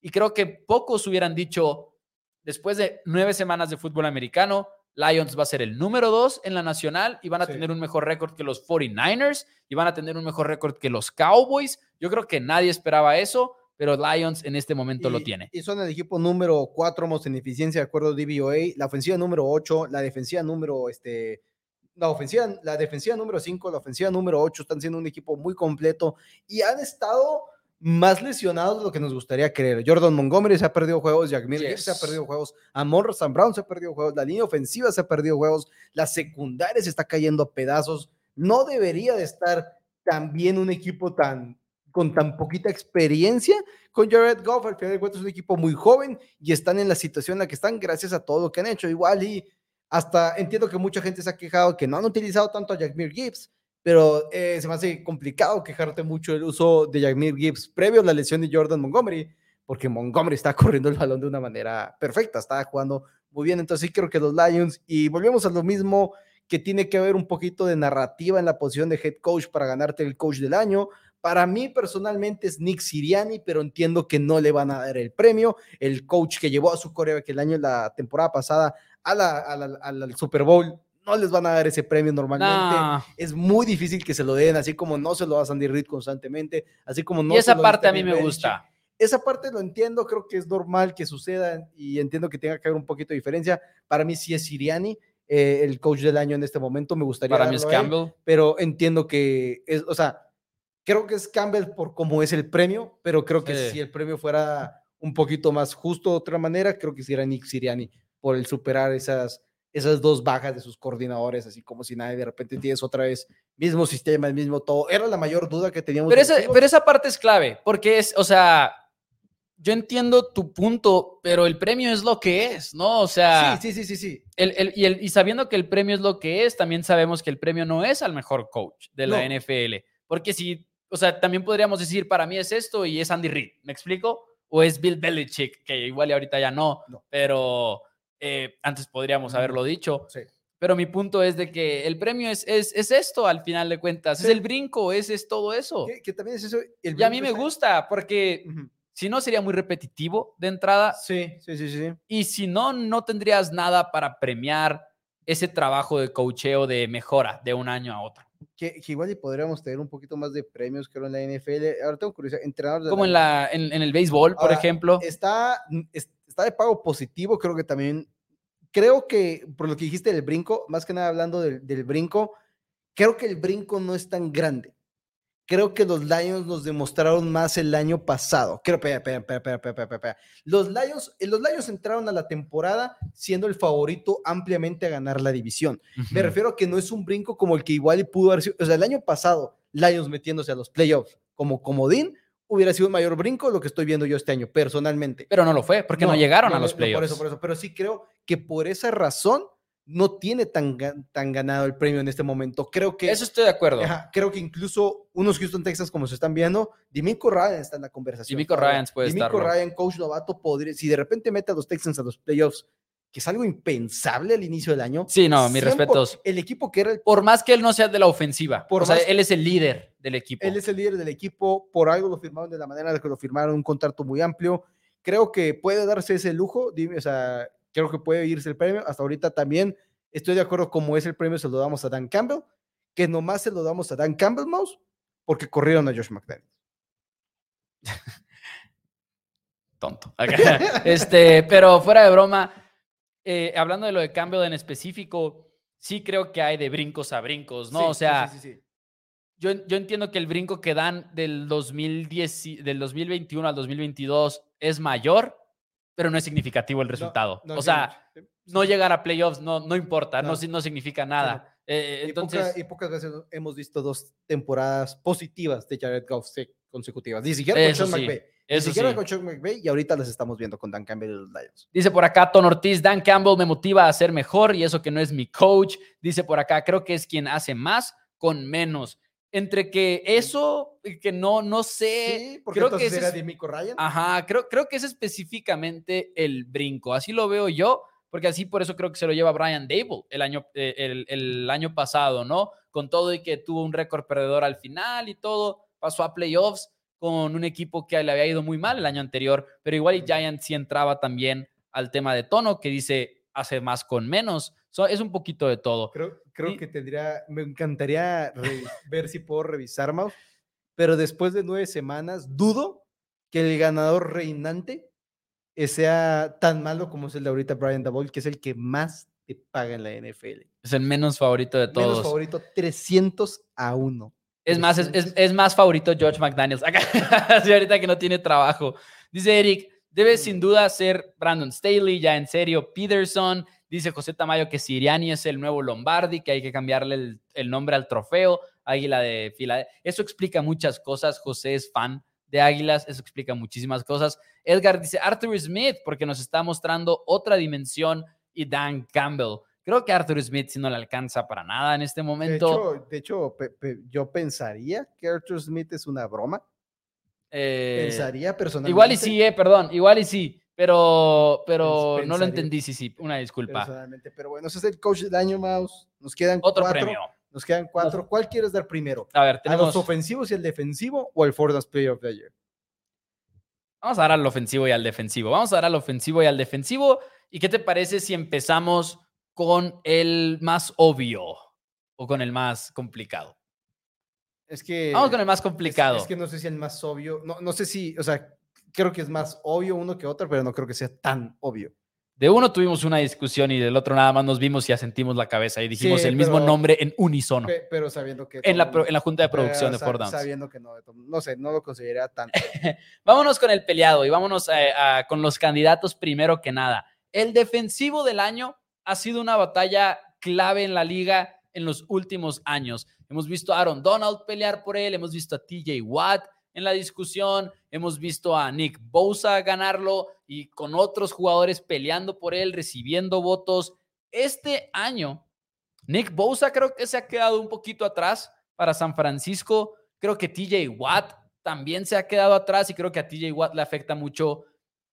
Y creo que pocos hubieran dicho, después de nueve semanas de fútbol americano, Lions va a ser el número dos en la nacional y van a tener un mejor récord que los 49ers y van a tener un mejor récord que los Cowboys. Yo creo que nadie esperaba eso, pero Lions en este momento lo tiene. Y son el equipo número cuatro en eficiencia de acuerdo a DVOA, la ofensiva número ocho, la defensiva número este, la ofensiva, la defensiva número 5, la ofensiva número 8 están siendo un equipo muy completo y han estado más lesionados de lo que nos gustaría creer. Jordan Montgomery se ha perdido juegos, Jack Miller se ha perdido juegos, Amon Sam Brown se ha perdido juegos, la línea ofensiva se ha perdido juegos, la secundaria se está cayendo a pedazos. No debería de estar también un equipo tan con tan poquita experiencia con Jared Goff, al final de cuentas es un equipo muy joven y están en la situación en la que están gracias a todo lo que han hecho. Igual y hasta entiendo que mucha gente se ha quejado que no han utilizado tanto a Jackmir Gibbs, pero eh, se me hace complicado quejarte mucho el uso de Jackmir Gibbs previo a la lesión de Jordan Montgomery, porque Montgomery está corriendo el balón de una manera perfecta, está jugando muy bien. Entonces sí creo que los Lions, y volvemos a lo mismo, que tiene que haber un poquito de narrativa en la posición de head coach para ganarte el coach del año. Para mí personalmente es Nick Siriani, pero entiendo que no le van a dar el premio. El coach que llevó a su Corea que el año, la temporada pasada, a la, al Super Bowl, no les van a dar ese premio normalmente. Es muy difícil que se lo den, así como no se lo da Sandy Reid constantemente, así como no. Y esa parte a mí me gusta. Esa parte lo entiendo, creo que es normal que suceda y entiendo que tenga que haber un poquito de diferencia. Para mí sí es Siriani. Eh, el coach del año en este momento, me gustaría. Para mí es Campbell. pero entiendo que es, o sea, creo que es Campbell por cómo es el premio, pero creo que si el premio fuera un poquito más justo de otra manera, creo que sería Nick Siriani por el superar esas, esas dos bajas de sus coordinadores, así como si nadie de repente tienes otra vez mismo sistema, el mismo todo. Era la mayor duda que teníamos. Pero, esa, pero esa parte es clave, porque es, o sea, yo entiendo tu punto, pero el premio es lo que es, ¿no? O sea. Sí, sí, sí, sí. sí. El, el, y, el, y, sabiendo que el premio es lo que es, también sabemos que el premio no es al mejor coach de la NFL. Porque si, o sea, también podríamos decir, para mí es esto y es Andy Reid, ¿me explico? O es Bill Belichick, que igual y ahorita ya no. no. pero eh, antes podríamos haberlo dicho. Pero mi punto es de que el premio es, es, es esto al final de cuentas. Es el brinco, es, es todo eso. Que, también es eso. y a mí me gusta porque si no sería muy repetitivo de entrada. Sí, sí, sí, sí. Y si no, no tendrías nada para premiar ese trabajo de cocheo de mejora de un año a otro. Que, igual y podríamos tener un poquito más de premios, creo, en la NFL. Ahora tengo curiosidad. Entrenador Como en, la, en, el béisbol, por ejemplo. Está, está de pago positivo, creo que también. Creo que, por lo que dijiste del brinco, más que nada hablando del, del brinco, creo que el brinco no es tan grande creo que los Lions nos demostraron más el año pasado. Creo, Los Lions, eh, los Lions entraron a la temporada siendo el favorito ampliamente a ganar la división. Me refiero a que no es un brinco como el que igual pudo haber sido, o sea, el año pasado, Lions metiéndose a los playoffs como comodín, hubiera sido un mayor brinco lo que estoy viendo yo este año, personalmente. Pero no lo fue, porque no, llegaron a los playoffs. por eso, por eso. Pero sí creo que por esa razón no tiene tan, tan ganado el premio en este momento. Creo que... Eso estoy de acuerdo. creo que incluso unos Houston Texans, como se están viendo, Dimico Ryan está en la conversación. Dimico Ryan puede. Dimico Ryan, coach novato, podría, si de repente mete a los Texans a los playoffs, que es algo impensable al inicio del año. Sí, no, mis respetos. El equipo que era el... Por más que él no sea de la ofensiva. Por o sea, él es el líder del equipo. Él es el líder del equipo. Por algo lo firmaron de la manera de que lo firmaron, un contrato muy amplio. Creo que puede darse ese lujo. Dime, o sea, creo que puede irse el premio. Hasta ahorita también Estoy de acuerdo, como es el premio, se lo damos a Dan Campbell, que nomás se lo damos a Dan Campbell Mouse porque corrieron a Josh McDaniels. Tonto. este, pero fuera de broma, eh, hablando de lo de Campbell en específico, sí creo que hay de brincos a brincos, ¿no? o sea, sí, yo, yo, entiendo que el brinco que dan del, 2010, del 2021 al 2022 es mayor, pero no es significativo el resultado. o sea, no llegar a playoffs no, no importa, no, no, significa nada. Eh, entonces, y, pocas veces hemos visto dos temporadas positivas de Jared Goff consecutivas. Ni siquiera con Sean McVay. Con McVay y ahorita las estamos viendo con Dan Campbell y los Lions. Dice por acá Ton Ortiz, Dan Campbell me motiva a ser mejor y eso que no es mi coach. Dice por acá, creo que es quien hace más con menos. Entre que eso, que no, no sé. Sí, porque creo que era de Ryan. Ajá, creo, creo que es específicamente el brinco. Así lo veo yo porque así por eso creo que se lo lleva Brian Dable el año, eh, el, año pasado, ¿no? Con todo y que tuvo un récord perdedor al final y todo, pasó a playoffs con un equipo que le había ido muy mal el año anterior, pero igual y Giants sí entraba también al tema de tono, que dice hace más con menos. es un poquito de todo. Creo, creo que tendría, me encantaría ver si puedo revisar más, pero después de nueve semanas, dudo que el ganador reinante sea tan malo como es el de ahorita Brian Dabol, que es el que más te paga en la NFL. Es el menos favorito de todos. Menos favorito, 300 a 1. Es más, es, es, más favorito George McDaniels. Acá, ahorita que no tiene trabajo. Dice Eric, debe sin duda ser Brandon Staley, ya en serio, Peterson. Dice José Tamayo que Siriani es el nuevo Lombardi, que hay que cambiarle el, el nombre al trofeo, Águila de Filadelfia. Eso explica muchas cosas. José es fan de Águilas, eso explica muchísimas cosas. Edgar dice Arthur Smith, porque nos está mostrando otra dimensión, y Dan Campbell. Creo que Arthur Smith si no le alcanza para nada en este momento. De hecho, yo pensaría que Arthur Smith es una broma. Eh, pensaría personalmente. Igual y sí, eh, perdón, igual y sí, pero, pero no lo entendí, sí, sí, una disculpa. Personalmente, pero bueno, ese es el coach del año, Mouse. Nos quedan otro premio. Nos quedan cuatro. ¿Cuál quieres dar primero? A ver, tenemos... ¿A los ofensivos y el defensivo o el Ford Player of the Year? Vamos a dar al ofensivo y al defensivo. Vamos a dar al ofensivo y al defensivo. ¿Y qué te parece si empezamos con el más obvio o con el más complicado? Es que. Vamos con el más complicado. Es, que no sé si el más obvio. No, no sé si. O sea, creo que es más obvio uno que otro, pero no creo que sea tan obvio. De uno tuvimos una discusión y del otro nada más nos vimos y asentimos la cabeza y dijimos el mismo nombre en unísono. Pero sabiendo que... En la, en la junta de producción de Ford Downs. Sabiendo que no, no sé, no lo consideraría tanto. vámonos con el peleado y vámonos con los candidatos primero que nada. El defensivo del año ha sido una batalla clave en la liga en los últimos años. Hemos visto a Aaron Donald pelear por él, hemos visto a TJ Watt, en la discusión. Hemos visto a Nick Bosa ganarlo y con otros jugadores peleando por él, recibiendo votos. Este año, Nick Bosa creo que se ha quedado un poquito atrás para San Francisco. Creo que TJ Watt también se ha quedado atrás y creo que a TJ Watt le afecta mucho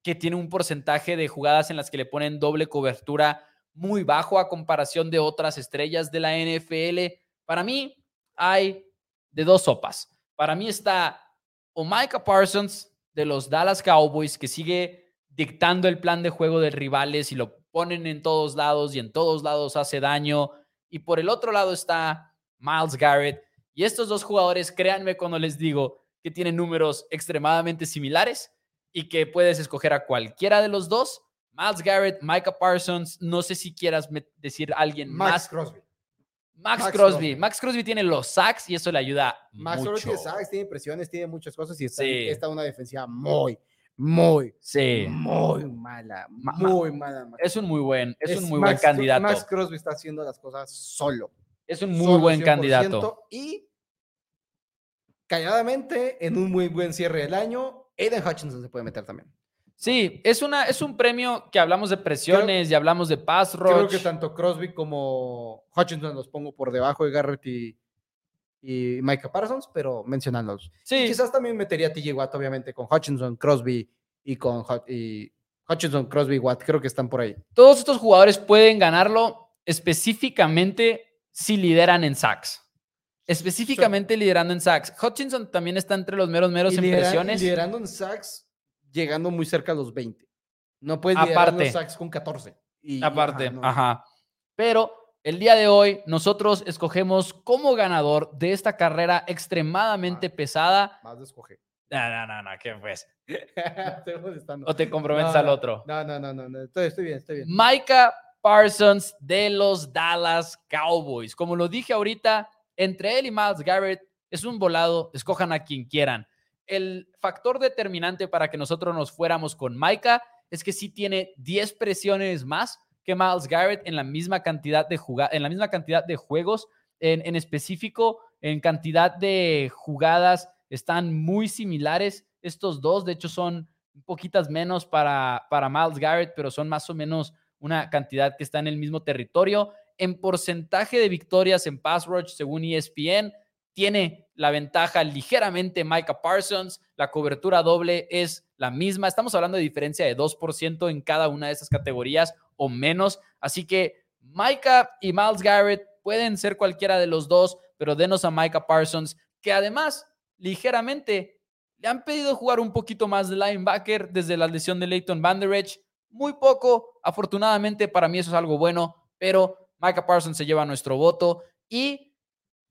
que tiene un porcentaje de jugadas en las que le ponen doble cobertura muy bajo a comparación de otras estrellas de la NFL. Para mí hay de dos sopas. Para mí está o Parsons de los Dallas Cowboys, que sigue dictando el plan de juego de rivales y lo ponen en todos lados y en todos lados hace daño. Y por el otro lado está Miles Garrett. Y estos dos jugadores, créanme cuando les digo que tienen números extremadamente similares y que puedes escoger a cualquiera de los dos. Miles Garrett, Micah Parsons, no sé si quieras decir alguien Max más. Crosby. Max, Crosby. Max Crosby tiene los sacks y eso le ayuda Max Crosby tiene sacks, tiene presiones, tiene muchas cosas y está, una defensiva muy, muy, sí. muy mala, muy mala. Es un muy buen, es, un muy buen candidato. Max Crosby está haciendo las cosas solo. Es un muy buen candidato. Y calladamente, en un muy buen cierre del año, Aiden Hutchinson se puede meter también. Sí, es, una, es un premio que hablamos de presiones y hablamos de pass rush. Creo que tanto Crosby como Hutchinson los pongo por debajo de Garrett y, y Micah Parsons, pero mencionándolos. Sí. Y quizás también metería a TJ Watt, obviamente, con Hutchinson, Crosby y con Hut- y Hutchinson, Crosby, Watt. Creo que están por ahí. Todos estos jugadores pueden ganarlo específicamente si lideran en sacks. Específicamente liderando en sacks. Hutchinson también está entre los meros meros Y en presiones. liderando en sacks, llegando muy cerca a los 20. No puedes liderar Aparte. los sacks con 14. Y- y Aparte, no. ajá. Pero el día de hoy nosotros escogemos como ganador de esta carrera extremadamente Ah. pesada. Más de escoger. No, no, no, no, ¿qué pues? Estoy molestando. O te comprometes No, al otro. No, no, no, no, no, Estoy, estoy bien, estoy bien. Micah Parsons de los Dallas Cowboys. Como lo dije ahorita, entre él y Miles Garrett es un volado, escojan a quien quieran. El factor determinante para que nosotros nos fuéramos con Micah es que sí tiene 10 presiones más que Miles Garrett en la misma cantidad de en la misma cantidad de juegos. En, en específico, en cantidad de jugadas están muy similares estos dos. De hecho, son poquitas menos para, para Miles Garrett, pero son más o menos una cantidad que está en el mismo territorio. En porcentaje de victorias en pass rush, según ESPN, tiene la ventaja ligeramente Micah Parsons. La cobertura doble es la misma. Estamos hablando de diferencia de 2% en cada una de esas categorías o menos. Así que Micah y Miles Garrett pueden ser cualquiera de los dos, pero denos a Micah Parsons, que además ligeramente le han pedido jugar un poquito más de linebacker desde la lesión de Leighton Vanderech. Muy poco, afortunadamente para mí eso es algo bueno, pero Micah Parsons se lleva nuestro voto y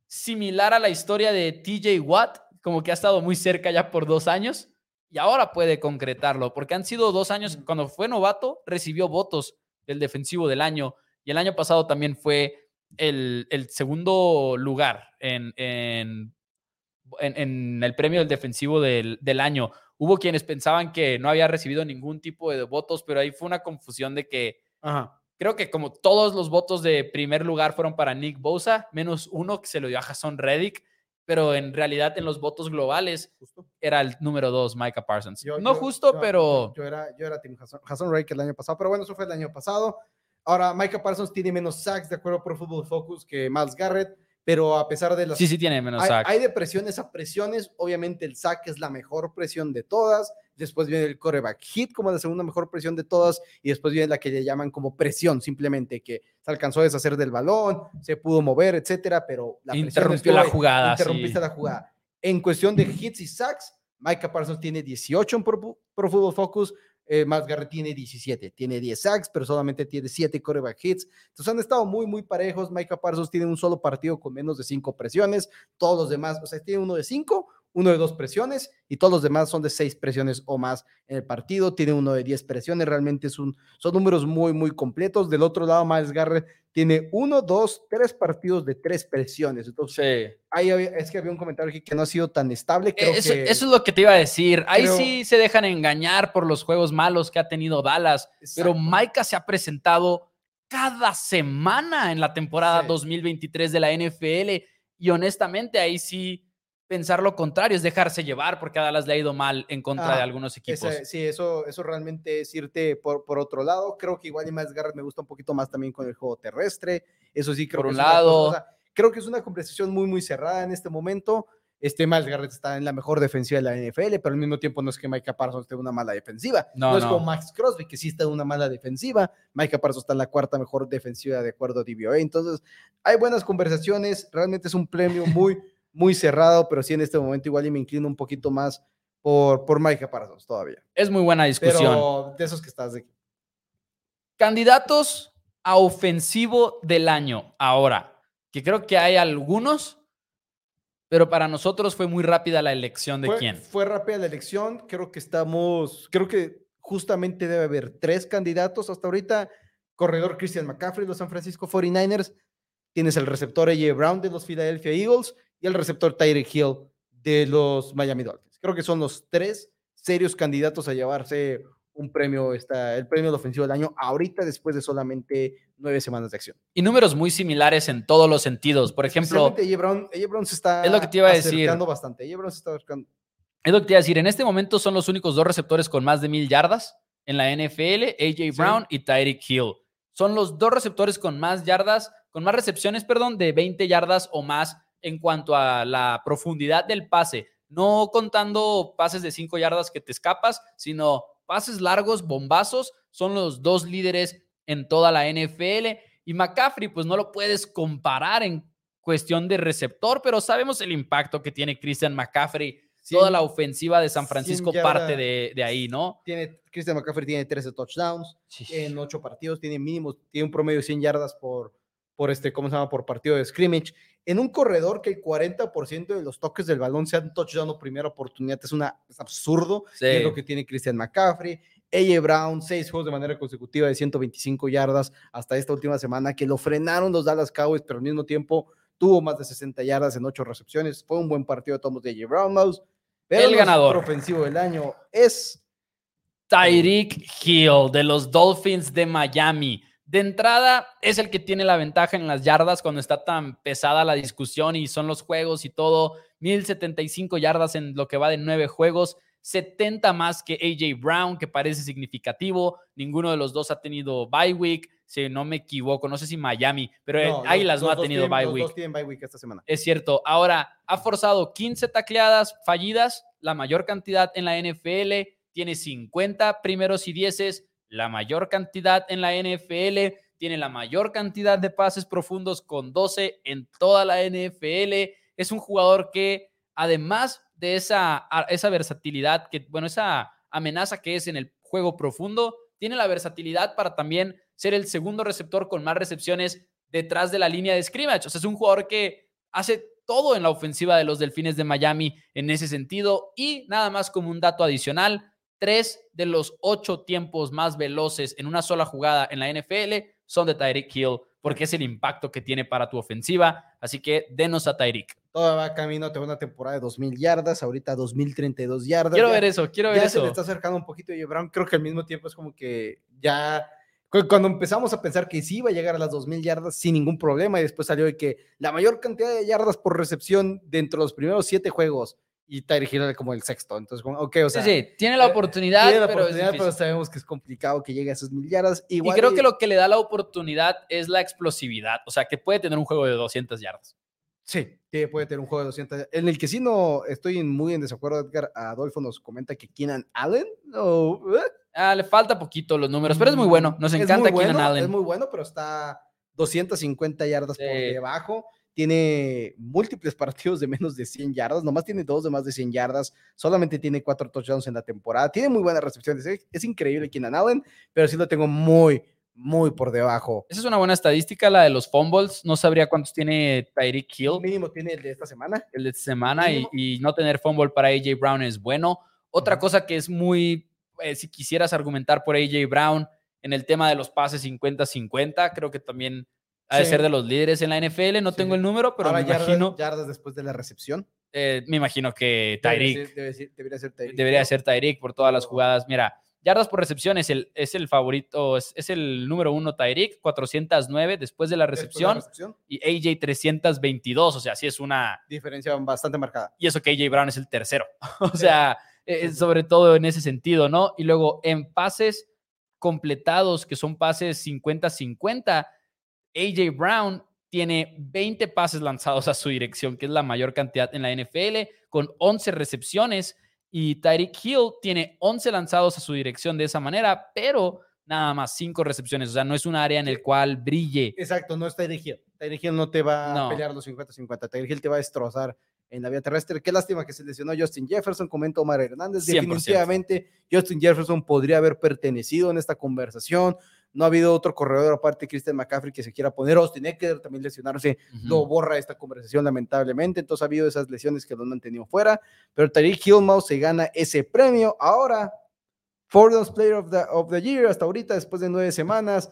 similar a la historia de TJ Watt, como que ha estado muy cerca ya por dos años y ahora puede concretarlo, porque han sido dos años, cuando fue novato, recibió votos del defensivo del año y el año pasado también fue el, el segundo lugar en, en, en- en el premio del defensivo del, del año. Hubo quienes pensaban que no había recibido ningún tipo de votos, pero ahí fue una confusión de que Ajá. Creo que como todos los votos de primer lugar fueron para Nick Bosa, menos uno que se lo dio a Jason Reddick, pero en realidad en los votos globales Justo. era el número dos, Micah Parsons. Yo- no yo- justo, yo- pero Yo, era, yo era Hassan, Hassan Reddick el año pasado, pero bueno, eso fue el año pasado. Ahora, Micah Parsons tiene menos sacks, de acuerdo por Football Focus, que Miles Garrett, pero a pesar de las. sí, sí tiene menos hay, sacks. hay de presiones a presiones. Obviamente, el sack es la mejor presión de todas. Después viene el coreback hit como la segunda mejor presión de todas. Y después viene la que le llaman como presión, simplemente que se alcanzó a deshacer del balón, se pudo mover, etcétera, pero la Interrumpió la jugada, Interrumpiste sí. la jugada. En cuestión de hits y sacks, Micah Parsons tiene 18 en Pro, Pro Football Focus, eh, Miles Garrett tiene 17, tiene 10 sacks, pero solamente tiene 7 coreback hits. Entonces han estado muy, muy parejos. Micah Parsons tiene un solo partido con menos de 5 presiones, todos los demás, o sea, tiene uno de 5, uno de 2 presiones y todos los demás son de 6 presiones o más en el partido. Tiene uno de 10 presiones, realmente es un, son números muy, muy completos. Del otro lado, Miles Garrett tiene 1, 2, 3 partidos de 3 presiones. Entonces, Sí. ahí había- es que había un comentario aquí que no ha sido tan estable. Creo Eso, que, eso es lo que te iba a decir. Ahí creo- sí se dejan engañar por los juegos malos que ha tenido Dallas, pero Exacto. Micah se ha presentado cada semana en la temporada Sí. 2023 de la NFL y honestamente ahí sí pensar lo contrario es dejarse llevar porque a Dallas le ha ido mal en contra de algunos equipos. Ese- sí, eso, eso realmente es irte por, por otro lado. Creo que igual y más Garrett me gusta un poquito más también con el juego terrestre. Eso sí, creo Por que un es una cosa- lado. creo que es una conversación muy, muy cerrada en este momento. Este Miles Garrett está en la mejor defensiva de la NFL, pero al mismo tiempo no es que Micah Parsons tenga una mala defensiva. No, No, es como Max Crosby, que sí está en una mala defensiva. Micah Parsons está en la cuarta mejor defensiva de acuerdo a DVOA. Entonces, hay buenas conversaciones. Realmente es un premio muy, muy cerrado, pero sí en este momento igual y me inclino un poquito más por, por Micah Parsons todavía. Es muy buena discusión. Pero de esos que estás de Candidatos a ofensivo del año. Ahora, que creo que hay algunos, pero para nosotros fue muy rápida la elección de fue, quién. Fue rápida la elección. Creo que estamos, creo que justamente debe haber tres candidatos hasta ahorita. Corredor Christian McCaffrey, los San Francisco 49ers. Tienes el receptor AJ Brown de los Philadelphia Eagles y el receptor Tyreek Hill de los Miami Dolphins. Creo que son los tres serios candidatos a llevarse un premio, esta, el premio de ofensivo del año, ahorita después de solamente nueve semanas de acción. Y números muy similares en todos los sentidos. Por ejemplo, AJ Brown, Brown se está Es lo que te iba a decir. bastante. AJ Brown se está acercando. Es lo que te iba a decir. En este momento son los únicos dos receptores con más de mil yardas en la NFL, AJ Brown y Tyreek Hill. Son los dos receptores con más yardas, con más recepciones, perdón, de 20 yardas o más en cuanto a la profundidad del pase. No contando pases de 5 yardas que te escapas, sino pases largos, bombazos. Son los dos líderes en toda la NFL. Y McCaffrey, pues no lo puedes comparar en cuestión de receptor, pero sabemos el impacto que tiene Christian McCaffrey toda la ofensiva de San Francisco parte de, ahí, ¿no? Tiene, Christian McCaffrey tiene 13 touchdowns en 8 partidos, tiene mínimo, tiene un promedio de 100 yardas por, por este, ¿cómo se llama? Por partido de scrimmage. En un corredor que el 40% de los toques del balón sean touchdown o primera oportunidad es, una, es absurdo. Es lo que tiene Christian McCaffrey. AJ Brown, seis juegos de manera consecutiva de 125 yardas hasta esta última semana, que lo frenaron los Dallas Cowboys, pero al mismo tiempo tuvo más de 60 yardas en 8 recepciones. Fue un buen partido de tomos de AJ Brown, Mouse el ganador ofensivo del año es Tyreek Hill de los Dolphins de Miami. De entrada, es el que tiene la ventaja en las yardas cuando está tan pesada la discusión y son los juegos y todo. 1075 yardas en lo que va de nueve juegos, 70 más que AJ Brown, que parece significativo. Ninguno de los dos ha tenido bye week si no me equivoco, no sé si Miami, pero ahí las no ha tenido bye week. week esta semana. Es cierto. Ahora, ha forzado 15 tacleadas fallidas, la mayor cantidad en la NFL, tiene 50 primeros y dieces, la mayor cantidad en la NFL, tiene la mayor cantidad de pases profundos con 12 en toda la NFL. Es un jugador que, además de esa, esa versatilidad, que, bueno, esa amenaza que es en el juego profundo, tiene la versatilidad para también ser el segundo receptor con más recepciones detrás de la línea de scrimmage. O sea, es un jugador que hace todo en la ofensiva de los Delfines de Miami en ese sentido. Y nada más como un dato adicional, tres de los ocho tiempos más veloces en una sola jugada en la NFL son de Tyreek Hill, porque es el impacto que tiene para tu ofensiva. Así que denos a Tyreek. Todo va camino a una temporada de 2.000 yardas, ahorita 2.032 yardas. Quiero ver eso, quiero ver ya eso. Se le está acercando un poquito a Brown. Creo que al mismo tiempo es como que ya cuando empezamos a pensar que sí iba a llegar a las 2.000 yardas sin ningún problema y después salió de que la mayor cantidad de yardas por recepción dentro de los primeros siete juegos y Tyreek Hill como el sexto. Entonces, ok, o sea. Sí, sí, tiene la oportunidad, tiene la pero, oportunidad pero, sabemos que es complicado que llegue a esas mil yardas. y creo que lo que le da la oportunidad es la explosividad, o sea, que puede tener un juego de 200 yardas. Sí, que puede tener un juego de 200. En el que sí no estoy muy en desacuerdo, Edgar. Adolfo nos comenta que Keenan Allen. o Ah, le falta poquito los números, pero es muy bueno. Nos encanta Keenan Allen. Es muy bueno, pero está 250 yardas por debajo. Tiene múltiples partidos de menos de 100 yardas. Nomás tiene dos de más de 100 yardas. Solamente tiene cuatro touchdowns en la temporada. Tiene muy buenas recepciones. Es, increíble Keenan Allen, pero sí lo tengo muy, muy por debajo. Esa es una buena estadística, la de los fumbles. No sabría cuántos tiene Tyreek Hill. Mínimo tiene el de esta semana. El de esta semana y, y, no tener fumble para AJ Brown es bueno. Otra cosa que es muy eh, si quisieras argumentar por AJ Brown en el tema de los pases 50-50, creo que también ha de ser de los líderes en la NFL. No tengo el número, pero me imagino. Yardas después de la recepción. Eh, me imagino que Tyreek. debería ser Tyreek. Debería ser Tyreek por todas las jugadas. Mira, yardas por recepción es el, es el favorito, es, el número uno Tyreek, 409 después de la recepción, y AJ 322. O sea, sí es una diferencia bastante marcada. Y eso que AJ Brown es el tercero. o sea. Eh, sobre todo en ese sentido, ¿no? Y luego en pases completados, que son pases 50-50, AJ Brown tiene 20 pases lanzados a su dirección, que es la mayor cantidad en la NFL, con 11 recepciones, y Tyreek Hill tiene 11 lanzados a su dirección de esa manera, pero nada más 5 recepciones, o sea, no es un área en el cual brille. Exacto, no es Tyreek Hill. Tyreek Hill no te va a pelear los 50-50, Tyreek Hill te va a destrozar en la vía terrestre. Qué lástima que se lesionó Justin Jefferson, comenta Omar Hernández. Definitivamente Justin Jefferson podría haber pertenecido en esta conversación. No ha habido otro corredor aparte de Christian McCaffrey que se quiera poner. Austin Eckler también lesionarse lo borra esta conversación lamentablemente. Entonces ha habido esas lesiones que lo han mantenido fuera. Pero Tariq Hillmouse se gana ese premio. Ahora, Fordham's Player of the, of the Year hasta ahorita, después de nueve semanas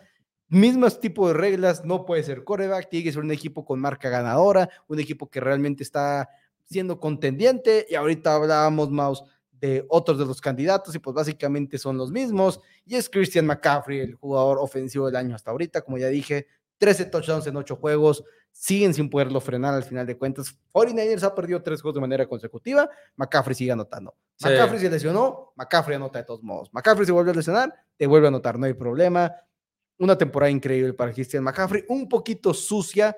mismos tipo de reglas, no puede ser coreback, tiene que ser un equipo con marca ganadora, un equipo que realmente está siendo contendiente y ahorita hablábamos más de otros de los candidatos y pues básicamente son los mismos y es Christian McCaffrey, el jugador ofensivo del año hasta ahorita, como ya dije, 13 touchdowns en 8 juegos, siguen sin poderlo frenar al final de cuentas. 49ers ha perdido tres juegos de manera consecutiva, McCaffrey sigue anotando. Sí. McCaffrey se lesionó, McCaffrey anota de todos modos. McCaffrey se vuelve a lesionar, te vuelve a anotar, no hay problema. Una temporada increíble para Christian McCaffrey, un poquito sucia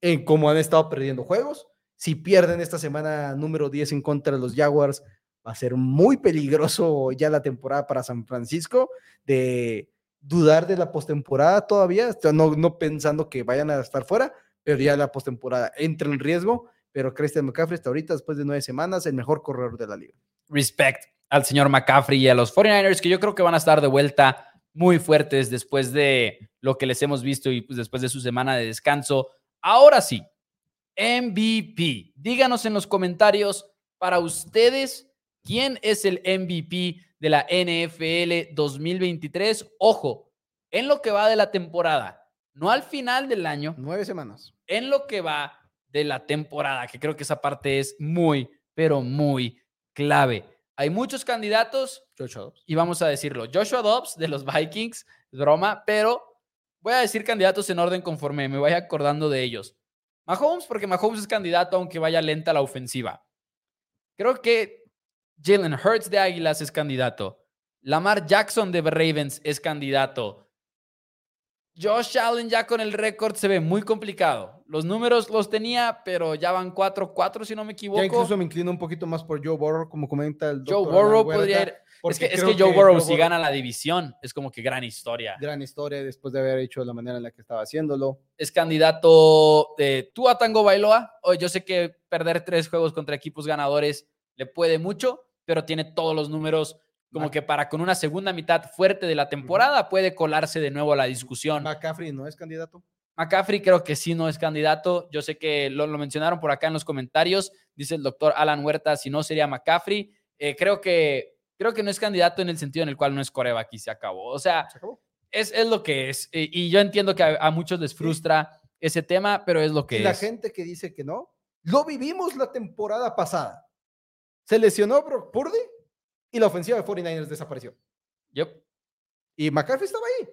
en cómo han estado perdiendo juegos. Si pierden esta semana número 10 en contra de los Jaguars, va a ser muy peligroso ya la temporada para San Francisco de dudar de la postemporada todavía, no, no pensando que vayan a estar fuera, pero ya la postemporada entra en riesgo. Pero Christian McCaffrey hasta ahorita, después de nueve semanas, el mejor corredor de la liga. Respect al señor McCaffrey y a los 49ers, que yo creo que van a estar de vuelta muy fuertes después de lo que les hemos visto y pues, después de su semana de descanso. Ahora sí, MVP. Díganos en los comentarios para ustedes quién es el MVP de la NFL 2023. Ojo, en lo que va de la temporada, no al final del año, Nueve semanas. en lo que va de la temporada, que creo que esa parte es muy, pero muy clave. Hay muchos candidatos Joshua Dobbs. y vamos a decirlo. Joshua Dobbs de los Vikings, broma, pero voy a decir candidatos en orden conforme me vaya acordando de ellos. Mahomes, porque Mahomes es candidato aunque vaya lenta la ofensiva. Creo que Jalen Hurts de Águilas es candidato. Lamar Jackson de Ravens es candidato. Josh Allen ya con el récord se ve muy complicado. Los números los tenía, pero ya van 4-4 si no me equivoco. Ya incluso me inclino un poquito más por Joe Burrow, como comenta el Joe doctor Burrow Alan Huerta, podría ir. Es que, es que Joe Burrow si Burrow- gana la división es como que gran historia. Gran historia después de haber hecho de la manera en la que estaba haciéndolo. Es candidato de Tua Tango Bailoa. Hoy yo sé que perder tres juegos contra equipos ganadores le puede mucho, pero tiene todos los números como que para con una segunda mitad fuerte de la temporada puede colarse de nuevo a la discusión. McCaffrey no es candidato. McCaffrey creo que sí no es candidato. Yo sé que lo, lo mencionaron por acá en los comentarios. Dice el doctor Alan Huerta, si no sería McCaffrey. Eh, creo, que, creo que no es candidato en el sentido en el cual no es coreback y se acabó. O sea, Se acabó. es, es lo que es. Y yo entiendo que a, a muchos les frustra ese tema, pero es lo que Y la es. gente que dice que no, lo vivimos la temporada pasada. Se lesionó Brock Purdy y la ofensiva de 49ers desapareció. Yep. Y McCaffrey estaba ahí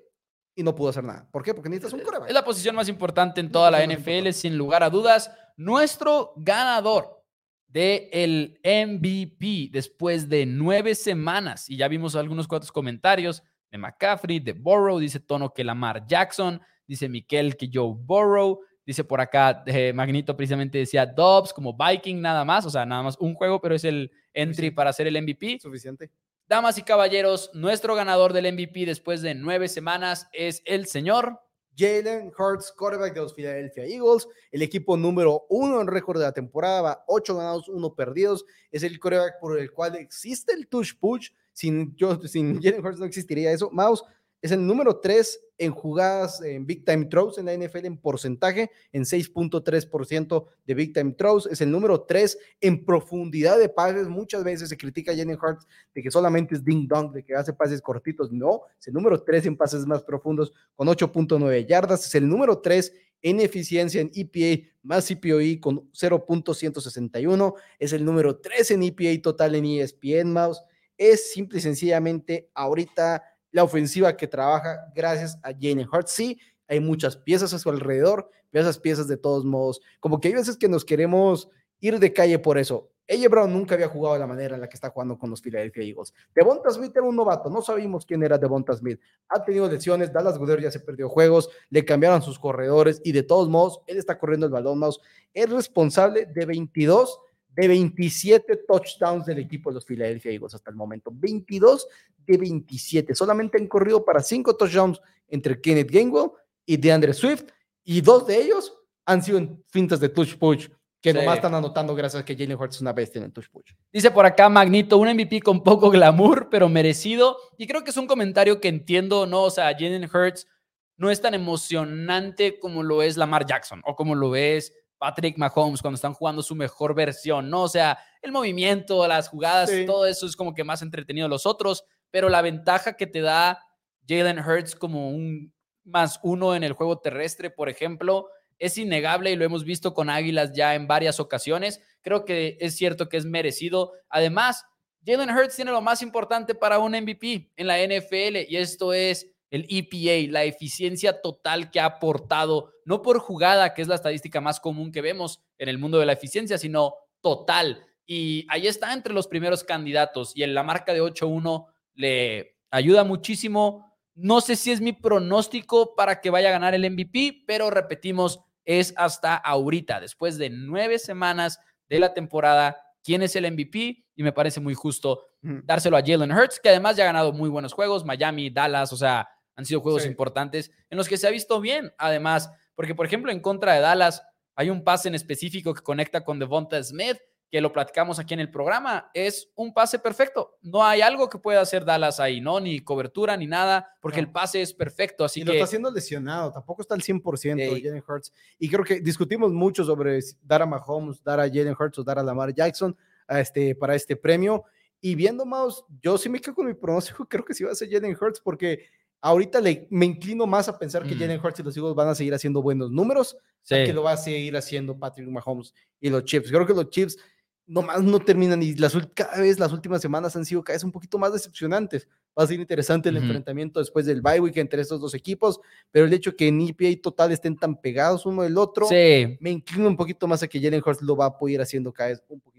y no pudo hacer nada. ¿Por qué? Porque necesitas un coreback. Es la posición más importante en toda la NFL, sin lugar a dudas. Nuestro ganador del el MVP después de nueve semanas, y ya vimos algunos cuantos comentarios de McCaffrey, de Burrow, dice Tono que Lamar Jackson, dice Miquel que Joe Burrow, dice por acá eh, Magnito precisamente decía Dobbs como Viking nada más, o sea, nada más un juego, pero es el entry para ser el MVP. Suficiente. Damas y caballeros, nuestro ganador del MVP después de nueve semanas es el señor Jalen Hurts, quarterback de los Philadelphia Eagles, el equipo número uno en récord de la temporada, va ocho ganados, uno perdidos. Es el quarterback por el cual existe el touch push. Sin, yo, sin Jalen Hurts no existiría eso. Mouse es el número tres en jugadas en Big Time Throws en la NFL en porcentaje, en 6.3% de Big Time Throws. Es el número tres en profundidad de pases. Muchas veces se critica a Jalen Hurts de que solamente es ding dong, de que hace pases cortitos. No, es el número tres en pases más profundos con 8.9 yardas. Es el número 3 en eficiencia en EPA más CPOE con 0.161. Es el número 3 en EPA total en ESPN Mouse. Es simple y sencillamente ahorita la ofensiva que trabaja gracias a Jalen Hurts. Sí, hay muchas piezas a su alrededor, pero esas piezas de todos modos, como que hay veces que nos queremos ir de calle por eso. AJ Brown nunca había jugado de la manera en la que está jugando con los Philadelphia Eagles. Devonta Smith era un novato, no sabíamos quién era Devonta Smith. Ha tenido lesiones, Dallas Goodell ya se perdió juegos, le cambiaron sus corredores y de todos modos, él está corriendo el balón, mouse. Es responsable de 22 de 27 touchdowns del equipo de los Philadelphia Eagles hasta el momento. 22 de 27. Solamente han corrido para 5 touchdowns entre Kenneth Gainwell y DeAndre Swift y dos de ellos han sido en fintas de touch push que Sí. nomás están anotando gracias a que Jalen Hurts es una bestia en el touch push. Dice por acá Magnito, un MVP con poco glamour, pero merecido. Y creo que es un comentario que entiendo, ¿no? O sea, Jalen Hurts no es tan emocionante como lo es Lamar Jackson o como lo es Patrick Mahomes cuando están jugando su mejor versión, ¿no? O sea, el movimiento, las jugadas, Sí. todo eso es como que más entretenido de los otros, pero la ventaja que te da Jalen Hurts como un más uno en el juego terrestre, por ejemplo, es innegable y lo hemos visto con Águilas ya en varias ocasiones. Creo que es cierto que es merecido. Además, Jalen Hurts tiene lo más importante para un MVP en la NFL y esto es el EPA, la eficiencia total que ha aportado, no por jugada, que es la estadística más común que vemos en el mundo de la eficiencia, sino total. Y ahí está entre los primeros candidatos y en la marca de 8-1 le ayuda muchísimo. No sé si es mi pronóstico para que vaya a ganar el MVP, pero repetimos, es hasta ahorita, después de nueve semanas de la temporada, quién es el MVP y me parece muy justo dárselo a Jalen Hurts, que además ya ha ganado muy buenos juegos, Miami, Dallas, o sea, han sido juegos importantes en los que se ha visto bien, además, porque por ejemplo en contra de Dallas hay un pase en específico que conecta con Devonta Smith que lo platicamos aquí en el programa, es un pase perfecto. No hay algo que pueda hacer Dallas ahí, ¿no? Ni cobertura ni nada, porque el pase es perfecto. Así y lo está haciendo lesionado, tampoco está al 100% Jalen Hurts. Y creo que discutimos mucho sobre dar a Mahomes, dar a Jalen Hurts o dar a Lamar Jackson a este, para este premio. Y viendo más, yo sí me quedo con mi pronóstico, creo que sí va a ser Jalen Hurts porque ahorita le, me inclino más a pensar que mm. Jalen Hurts y los Eagles van a seguir haciendo buenos números, que lo va a seguir haciendo Patrick Mahomes y los Chiefs. Creo que los Chiefs nomás no terminan y las, cada vez las últimas semanas han sido cada vez un poquito más decepcionantes. Va a ser interesante el enfrentamiento después del bye week entre estos dos equipos, pero el hecho que en EPA y total estén tan pegados uno del otro, me inclino un poquito más a que Jalen Hurts lo va a poder ir haciendo cada vez un poquito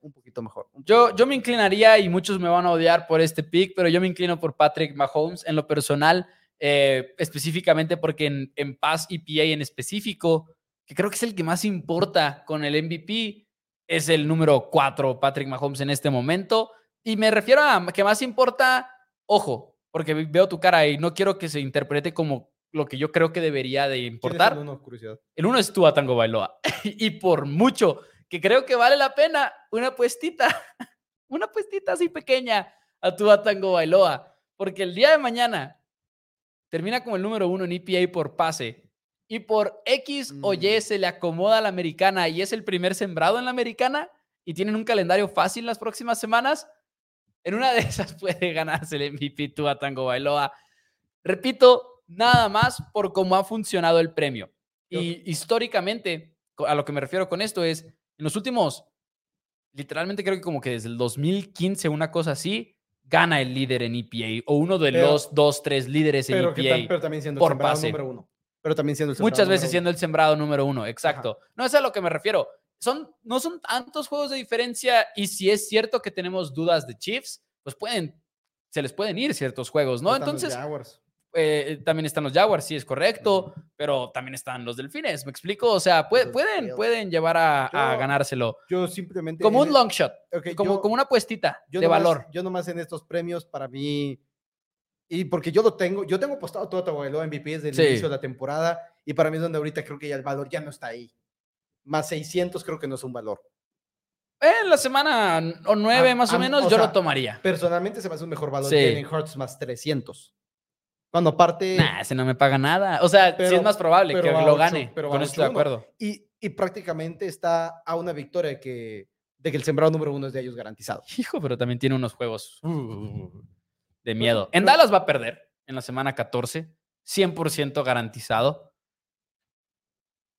mejor, un poquito mejor. yo, yo me inclinaría, y muchos me van a odiar por este pick, pero yo me inclino por Patrick Mahomes en lo personal, eh, específicamente porque en, en Pass EPA en específico, que creo que es el que más importa con el MVP, es el número 4 Patrick Mahomes en este momento. Y me refiero a que más importa, ojo, porque veo tu cara y no quiero que se interprete como lo que yo creo que debería de importar. el uno, curiosidad? El uno es tú a Tango Bailoa. y por mucho que creo que vale la pena una puestita, una puestita así pequeña a tu Tango Bailoa. Porque el día de mañana termina como el número uno en EPA por pase y por X o Y mm. se le acomoda a la americana y es el primer sembrado en la americana y tienen un calendario fácil las próximas semanas, en una de esas puede ganarse el MVP tú a Tango Bailoa. Repito, nada más por cómo ha funcionado el premio. Y históricamente, a lo que me refiero con esto es, en los últimos, literalmente creo que como que desde el 2015, una cosa así, gana el líder en EPA o uno de los dos, tres líderes en EPA. pero también siendo por pase. número uno pero también siendo el Muchas veces siendo el sembrado número uno, exacto. No es a lo que me refiero. Son, no son tantos juegos de diferencia y si es cierto que tenemos dudas de Chiefs, pues pueden, se les pueden ir ciertos juegos, ¿no? Entonces, eh, también están los Jaguars, sí es correcto, pero también están los Delfines, ¿me explico? O sea, pueden, pueden llevar a, ganárselo. Yo simplemente... Como un long shot, como, como una puestita de valor. Yo nomás en estos premios, para mí, y porque yo lo tengo, yo tengo apostado todo Tagovailoa MVP desde el inicio de la temporada y para mí es donde ahorita creo que ya el valor ya no está ahí. Más 600 creo que no es un valor. En la semana o nueve más o menos yo lo tomaría. Personalmente se me hace un mejor valor que en Hearts más 300. Cuando aparte... Nah, ese no me paga nada. O sea, sí es más probable que lo gane. Pero con esto de acuerdo. Y, y, prácticamente está a una victoria de que, de que el sembrado número uno es de ellos garantizado. Hijo, pero también tiene unos juegos. Uh de miedo. En Dallas va a perder en la semana 14, 100% garantizado.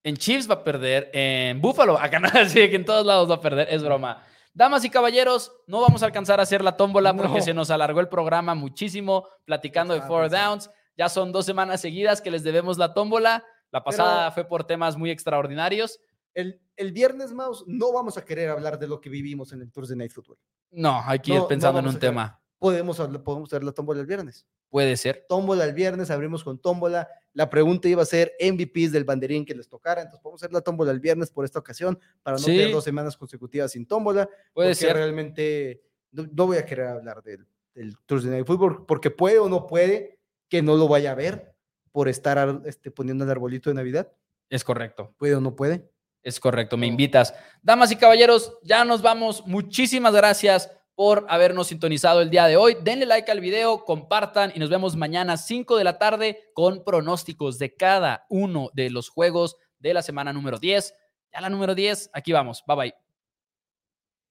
En Chiefs va a perder, en Buffalo va a ganar, así que en todos lados va a perder, es broma. Damas y caballeros, no vamos a alcanzar a hacer la tómbola porque se nos alargó el programa muchísimo platicando de Four Downs. Ya son dos semanas seguidas que les debemos la tómbola. La pasada fue por temas muy extraordinarios. El, el viernes, Mouse, no vamos a querer hablar de lo que vivimos en el Tour de Night Football. No, hay que ir pensando en un tema podemos, podemos hacer la tómbola el viernes. Puede ser. Tómbola el viernes, abrimos con tómbola. La pregunta iba a ser MVPs del banderín que les tocara, entonces podemos hacer la tómbola el viernes por esta ocasión para no tener dos semanas consecutivas sin tómbola. Puede ser. Realmente no, voy a querer hablar del, del Thursday Night Football porque puede o no puede que no lo vaya a ver por estar este, poniendo el arbolito de Navidad. Es correcto. Puede o no puede. Es correcto, me invitas. Damas y caballeros, ya nos vamos. Muchísimas gracias por habernos sintonizado el día de hoy. Denle like al video, compartan y nos vemos mañana 5 de la tarde con pronósticos de cada uno de los juegos de la semana número 10. Ya la número 10, aquí vamos. Bye bye.